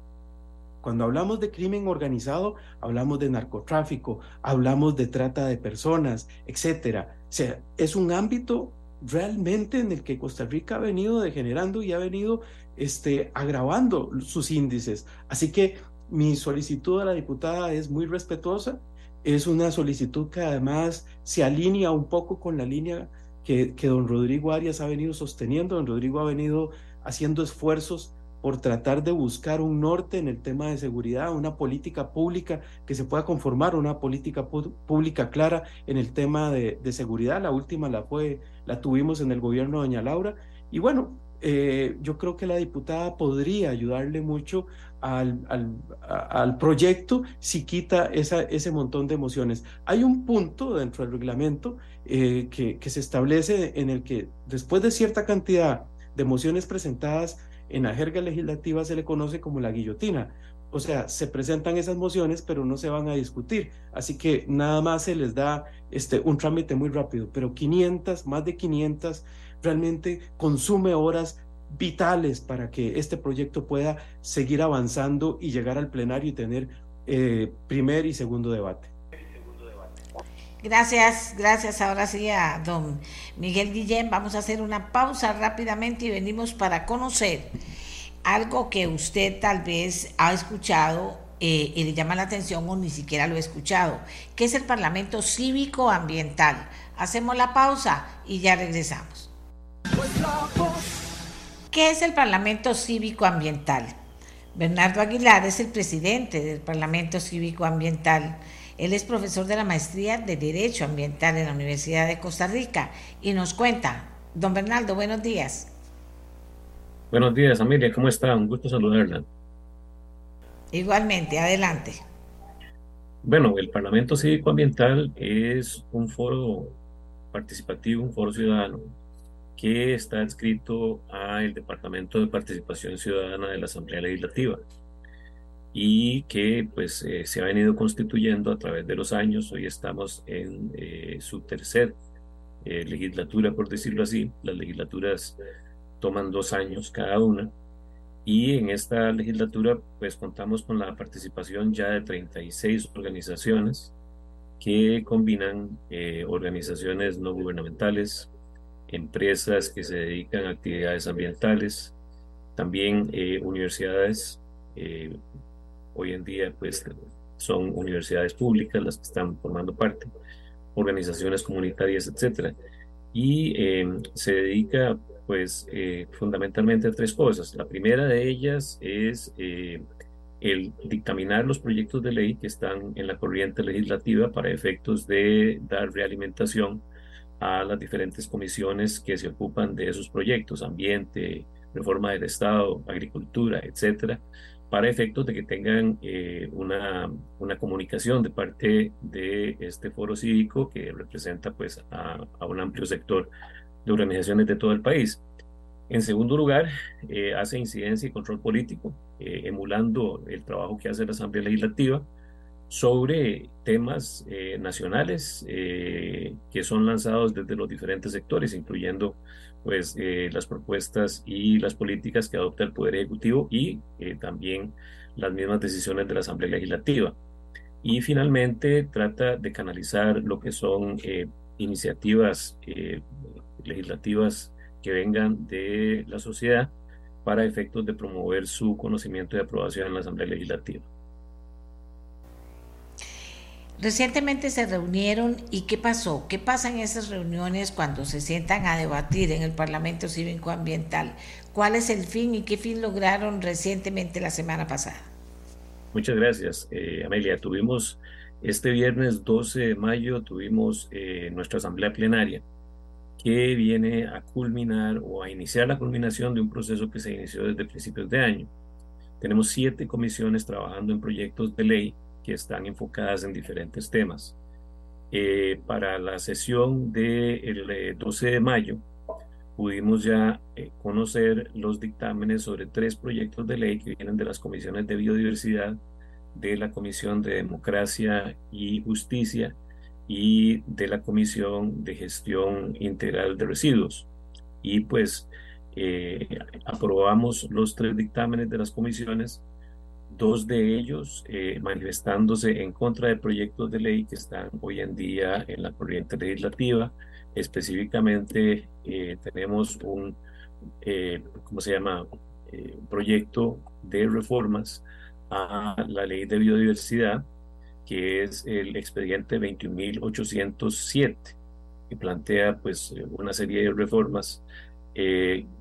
S9: Cuando hablamos de crimen organizado, hablamos de narcotráfico, hablamos de trata de personas, etcétera. O sea, es un ámbito realmente en el que Costa Rica ha venido degenerando y ha venido este, agravando sus índices. Así que mi solicitud a la diputada es muy respetuosa. Es una solicitud que además se alinea un poco con la línea que, que don Rodrigo Arias ha venido sosteniendo. Don Rodrigo ha venido haciendo esfuerzos por tratar de buscar un norte en el tema de seguridad, una política pública que se pueda conformar, una política pública clara en el tema de, seguridad. La última la tuvimos en el gobierno de Doña Laura. Y bueno, eh, yo creo que la diputada podría ayudarle mucho al, proyecto si quita ese montón de emociones. Hay un punto dentro del reglamento eh, que, que se establece en el que después de cierta cantidad de mociones presentadas en la jerga legislativa se le conoce como la guillotina. O sea, se presentan esas mociones, pero no se van a discutir. Así que nada más se les da este, un trámite muy rápido. Pero 500, más de 500, realmente consume horas vitales para que este proyecto pueda seguir avanzando y llegar al plenario y tener eh, primer y segundo debate.
S2: Gracias, gracias ahora sí a don Miguel Guillén. Vamos a hacer una pausa rápidamente y venimos para conocer algo que usted tal vez ha escuchado eh, y le llama la atención o ni siquiera lo ha escuchado, que es el Parlamento Cívico Ambiental. Hacemos la pausa y ya regresamos. ¿Qué es el Parlamento Cívico Ambiental? Bernardo Aguilar es el presidente del Parlamento Cívico Ambiental. Él es profesor de la maestría de Derecho Ambiental en la Universidad de Costa Rica y nos cuenta. Don Bernardo, buenos días.
S10: Buenos días, Amelia, ¿cómo está? Un gusto saludarla.
S2: Igualmente, adelante.
S10: Bueno, el Parlamento Cívico Ambiental es un foro participativo, un foro ciudadano que está adscrito al Departamento de Participación Ciudadana de la Asamblea Legislativa y que pues eh, se ha venido constituyendo a través de los años. Hoy estamos en eh, su tercer eh, legislatura, por decirlo así. Las legislaturas toman dos años cada una y en esta legislatura pues contamos con la participación ya de 36 organizaciones que combinan organizaciones no gubernamentales, empresas que se dedican a actividades ambientales, también eh, universidades, eh, hoy en día pues son universidades públicas las que están formando parte, organizaciones comunitarias, etcétera. Y eh, se dedica pues fundamentalmente a tres cosas. La primera de ellas es el dictaminar los proyectos de ley que están en la corriente legislativa para efectos de dar realimentación a las diferentes comisiones que se ocupan de esos proyectos, ambiente, reforma del Estado, agricultura, etcétera, para efectos de que tengan eh, una, una, comunicación de parte de este foro cívico que representa pues a, un amplio sector de organizaciones de todo el país. En segundo lugar, eh, hace incidencia y control político, eh, emulando el trabajo que hace la Asamblea Legislativa, sobre temas nacionales que son lanzados desde los diferentes sectores, incluyendo pues eh, las propuestas y las políticas que adopta el Poder Ejecutivo y también las mismas decisiones de la Asamblea Legislativa. Y finalmente trata de canalizar lo que son iniciativas legislativas que vengan de la sociedad para efectos de promover su conocimiento y aprobación en la Asamblea Legislativa.
S2: Recientemente se reunieron y ¿qué pasó? ¿Qué pasa en esas reuniones cuando se sientan a debatir en el Parlamento Cívico Ambiental? ¿Cuál es el fin y qué fin lograron recientemente la semana pasada?
S10: Muchas gracias, eh, Amelia. Tuvimos este viernes 12 de mayo, tuvimos eh, nuestra asamblea plenaria que viene a culminar o a iniciar la culminación de un proceso que se inició desde principios de año. Tenemos siete comisiones trabajando en proyectos de ley que están enfocadas en diferentes temas. Eh, para la sesión del 12 eh, de mayo pudimos ya eh, conocer los dictámenes sobre tres proyectos de ley que vienen de las comisiones de biodiversidad, de la Comisión de Democracia y Justicia y de la Comisión de Gestión Integral de Residuos. Y pues aprobamos los tres dictámenes de las comisiones dos de ellos eh, manifestándose en contra de proyectos de ley que están hoy en día en la corriente legislativa. Específicamente eh, tenemos un, eh, ¿cómo se llama?, proyecto de reformas a la ley de biodiversidad, que es el expediente 21.807, que plantea pues una serie de reformas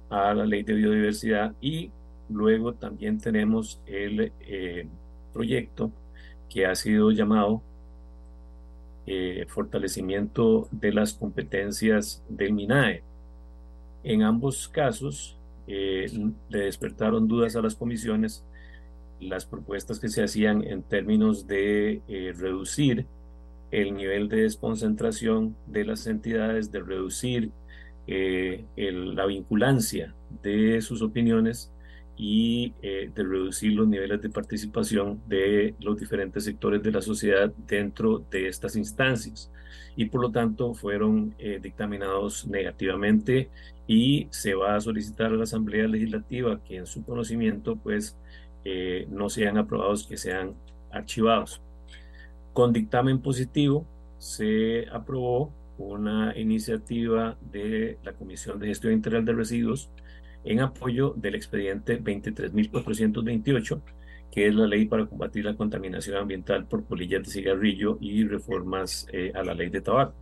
S10: a la ley de biodiversidad y Luego también tenemos el eh, proyecto que ha sido llamado eh, Fortalecimiento de las competencias del MINAE. En ambos casos eh, le despertaron dudas a las comisiones las propuestas que se hacían en términos de reducir el nivel de desconcentración de las entidades, de reducir la vinculancia de sus opiniones y eh, de reducir los niveles de participación de los diferentes sectores de la sociedad dentro de estas instancias y por lo tanto fueron eh, dictaminados negativamente y se va a solicitar a la Asamblea Legislativa que en su conocimiento pues eh, no sean aprobados, que sean archivados. Con dictamen positivo se aprobó una iniciativa de la Comisión de Gestión Integral de Residuos en apoyo del expediente 23.428, que es la ley para combatir la contaminación ambiental por polillas de cigarrillo y reformas eh, a la ley de tabaco.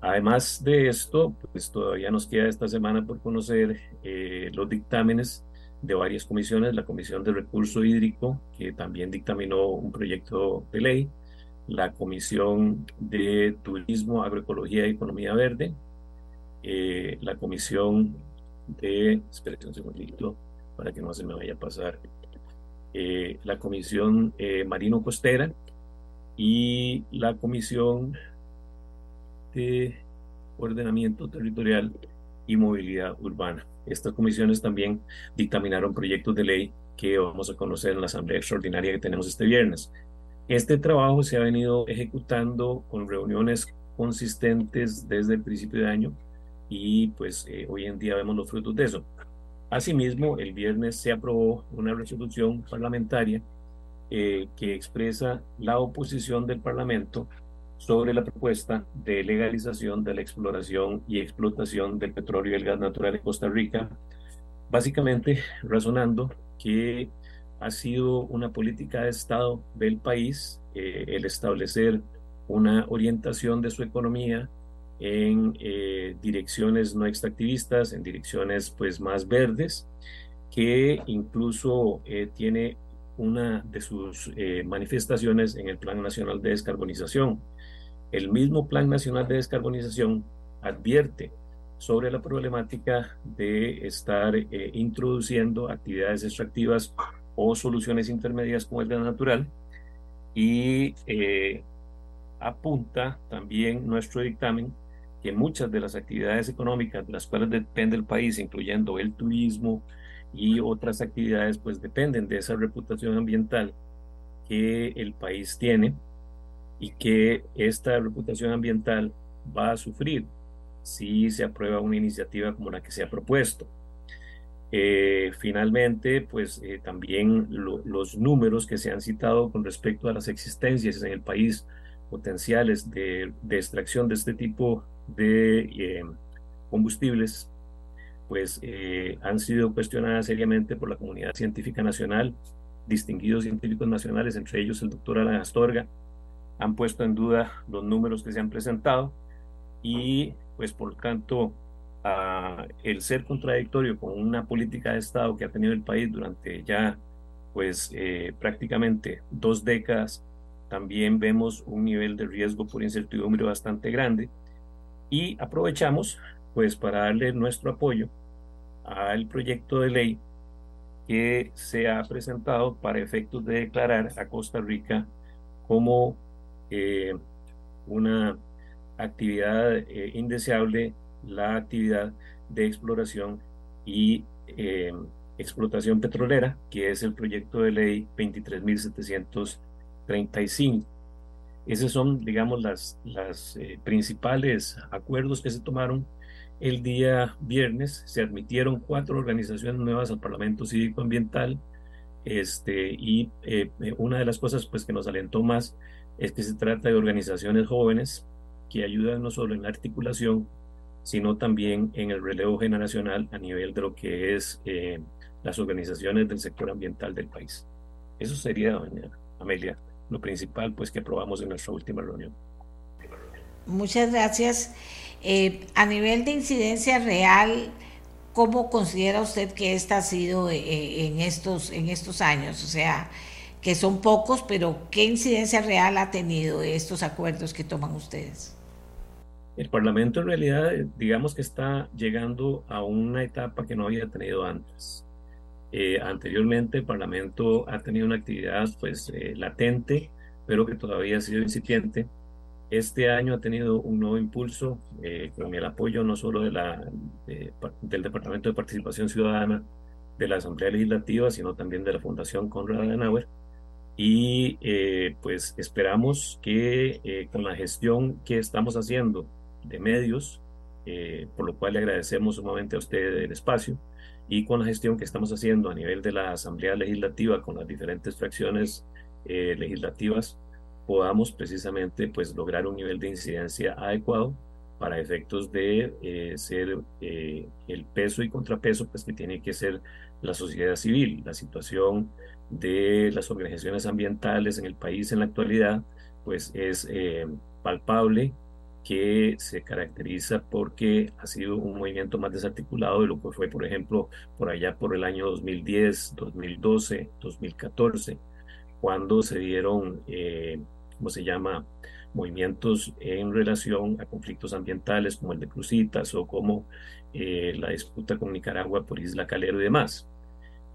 S10: Además de esto, pues todavía nos queda esta semana por conocer eh, los dictámenes de varias comisiones, la Comisión de Recurso Hídrico, que también dictaminó un proyecto de ley, la Comisión de Turismo, Agroecología y Economía Verde, eh, la Comisión de, espérate un segundito para que no se me vaya a pasar, eh, la Comisión Marino Costera y la Comisión de Ordenamiento Territorial y Movilidad Urbana. Estas comisiones también dictaminaron proyectos de ley que vamos a conocer en la Asamblea Extraordinaria que tenemos este viernes. Este trabajo se ha venido ejecutando con reuniones consistentes desde el principio de año y pues eh, hoy en día vemos los frutos de eso. Asimismo, el viernes se aprobó una resolución parlamentaria eh, que expresa la oposición del Parlamento sobre la propuesta de legalización de la exploración y explotación del petróleo y el gas natural en Costa Rica, básicamente razonando que ha sido una política de Estado del país eh, el establecer una orientación de su economía en eh, direcciones no extractivistas, en direcciones pues más verdes, que incluso eh, tiene una de sus manifestaciones en el Plan Nacional de Descarbonización, el mismo Plan Nacional de Descarbonización advierte sobre la problemática de estar eh, introduciendo actividades extractivas o soluciones intermedias como el gas natural y eh, apunta también nuestro dictamen que muchas de las actividades económicas de las cuales depende el país, incluyendo el turismo y otras actividades, pues dependen de esa reputación ambiental que el país tiene y que esta reputación ambiental va a sufrir si se aprueba una iniciativa como la que se ha propuesto. Eh, finalmente, pues eh, también los números que se han citado con respecto a las existencias en el país potenciales de, extracción de este tipo de eh, combustibles, pues han sido cuestionadas seriamente por la comunidad científica nacional, distinguidos científicos nacionales, entre ellos el doctor Alan Astorga, han puesto en duda los números que se han presentado y pues por tanto el ser contradictorio con una política de Estado que ha tenido el país durante ya pues eh, prácticamente dos décadas, también vemos un nivel de riesgo por incertidumbre bastante grande y aprovechamos pues para darle nuestro apoyo al proyecto de ley que se ha presentado para efectos de declarar a Costa Rica como eh, una actividad eh, indeseable, la actividad de exploración y eh, explotación petrolera, que es el proyecto de ley 23.735. Esos son, digamos, las, las principales acuerdos que se tomaron el día viernes. Se admitieron cuatro organizaciones nuevas al Parlamento Cívico Ambiental. Este, y una de las cosas pues, que nos alentó más es que se trata de organizaciones jóvenes que ayudan no solo en la articulación, sino también en el relevo generacional a nivel de lo que es eh, las organizaciones del sector ambiental del país. Eso sería, doña Amelia, lo principal pues que aprobamos en nuestra última reunión.
S2: Muchas gracias. Eh, a nivel de incidencia real, ¿cómo considera usted que esta ha sido eh, en, estos, en estos años? O sea, que son pocos, pero ¿qué incidencia real ha tenido estos acuerdos que toman ustedes?
S10: El Parlamento en realidad, digamos que está llegando a una etapa que no había tenido antes. Eh, anteriormente el Parlamento ha tenido una actividad pues eh, latente, pero que todavía ha sido incipiente. Este año ha tenido un nuevo impulso eh, con el apoyo no solo de la, del Departamento de Participación Ciudadana, de la Asamblea Legislativa, sino también de la Fundación Conrad Adenauer, y eh, pues esperamos que eh, con la gestión que estamos haciendo de medios, eh, por lo cual le agradecemos sumamente a usted el espacio, y con la gestión que estamos haciendo a nivel de la Asamblea Legislativa con las diferentes fracciones legislativas, podamos precisamente pues lograr un nivel de incidencia adecuado para efectos de ser el peso y contrapeso pues que tiene que ser la sociedad civil, la situación de las organizaciones ambientales en el país en la actualidad, pues es eh, palpable que se caracteriza porque ha sido un movimiento más desarticulado de lo que fue, por ejemplo, por allá por el año 2010, 2012, 2014, cuando se dieron, eh, ¿cómo se llama?, movimientos en relación a conflictos ambientales como el de Crucitas o como eh, la disputa con Nicaragua por Isla Calero y demás.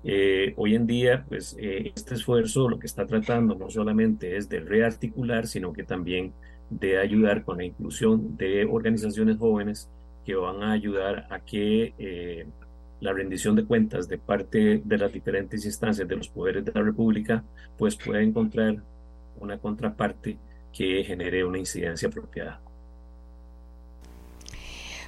S10: Eh, hoy en día, pues eh, este esfuerzo lo que está tratando no solamente es de rearticular, sino que también de ayudar con la inclusión de organizaciones jóvenes que van a ayudar a que la rendición de cuentas de parte de las diferentes instancias de los poderes de la República, pues pueda encontrar una contraparte que genere una incidencia apropiada.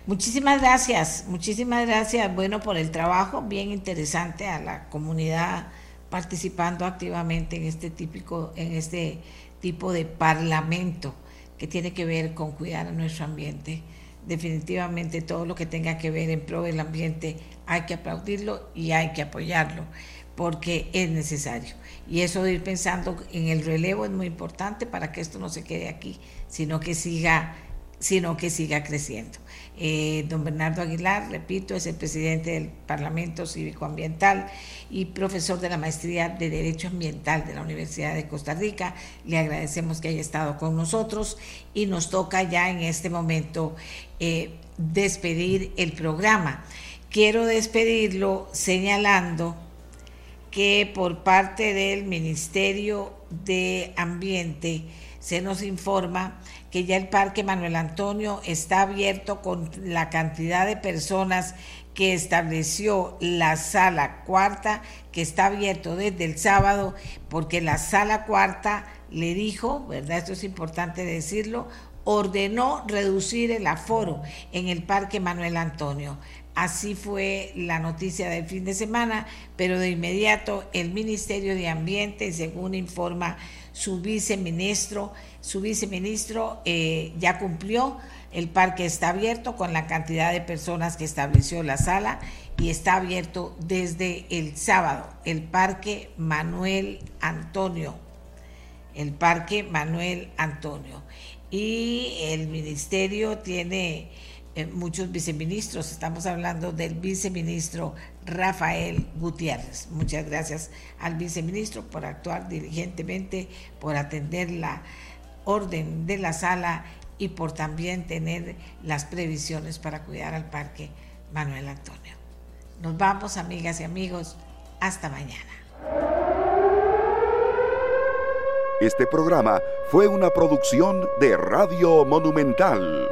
S2: Muchísimas gracias, muchísimas gracias, bueno, por el trabajo bien interesante a la comunidad participando activamente en este típico, en este tipo de parlamento que tiene que ver con cuidar a nuestro ambiente. Definitivamente todo lo que tenga que ver en pro del ambiente hay que aplaudirlo y hay que apoyarlo porque es necesario. Y eso de ir pensando en el relevo es muy importante para que esto no se quede aquí, sino que siga, sino que siga creciendo. Eh, don Bernardo Aguilar, repito, es el presidente del Parlamento Cívico Ambiental y profesor de la Maestría de Derecho Ambiental de la Universidad de Costa Rica. Le agradecemos que haya estado con nosotros y nos toca ya en este momento eh, despedir el programa. Quiero despedirlo señalando que por parte del Ministerio de Ambiente se nos informa que ya el Parque Manuel Antonio está abierto con la cantidad de personas que estableció la sala cuarta, que está abierto desde el sábado, porque la sala cuarta le dijo, ¿verdad? Esto es importante decirlo, ordenó reducir el aforo en el Parque Manuel Antonio. Así fue la noticia del fin de semana, pero de inmediato el Ministerio de Ambiente, según informa su viceministro, su viceministro eh, ya cumplió, el parque está abierto con la cantidad de personas que estableció la sala y está abierto desde el sábado, el Parque Manuel Antonio, el Parque Manuel Antonio. Y el ministerio tiene muchos viceministros. Estamos hablando del viceministro Rafael Gutiérrez. Muchas gracias al viceministro por actuar diligentemente, por atender la orden de la sala y por también tener las previsiones para cuidar al parque Manuel Antonio. Nos vamos, amigas y amigos. Hasta mañana.
S1: Este programa fue una producción de Radio Monumental.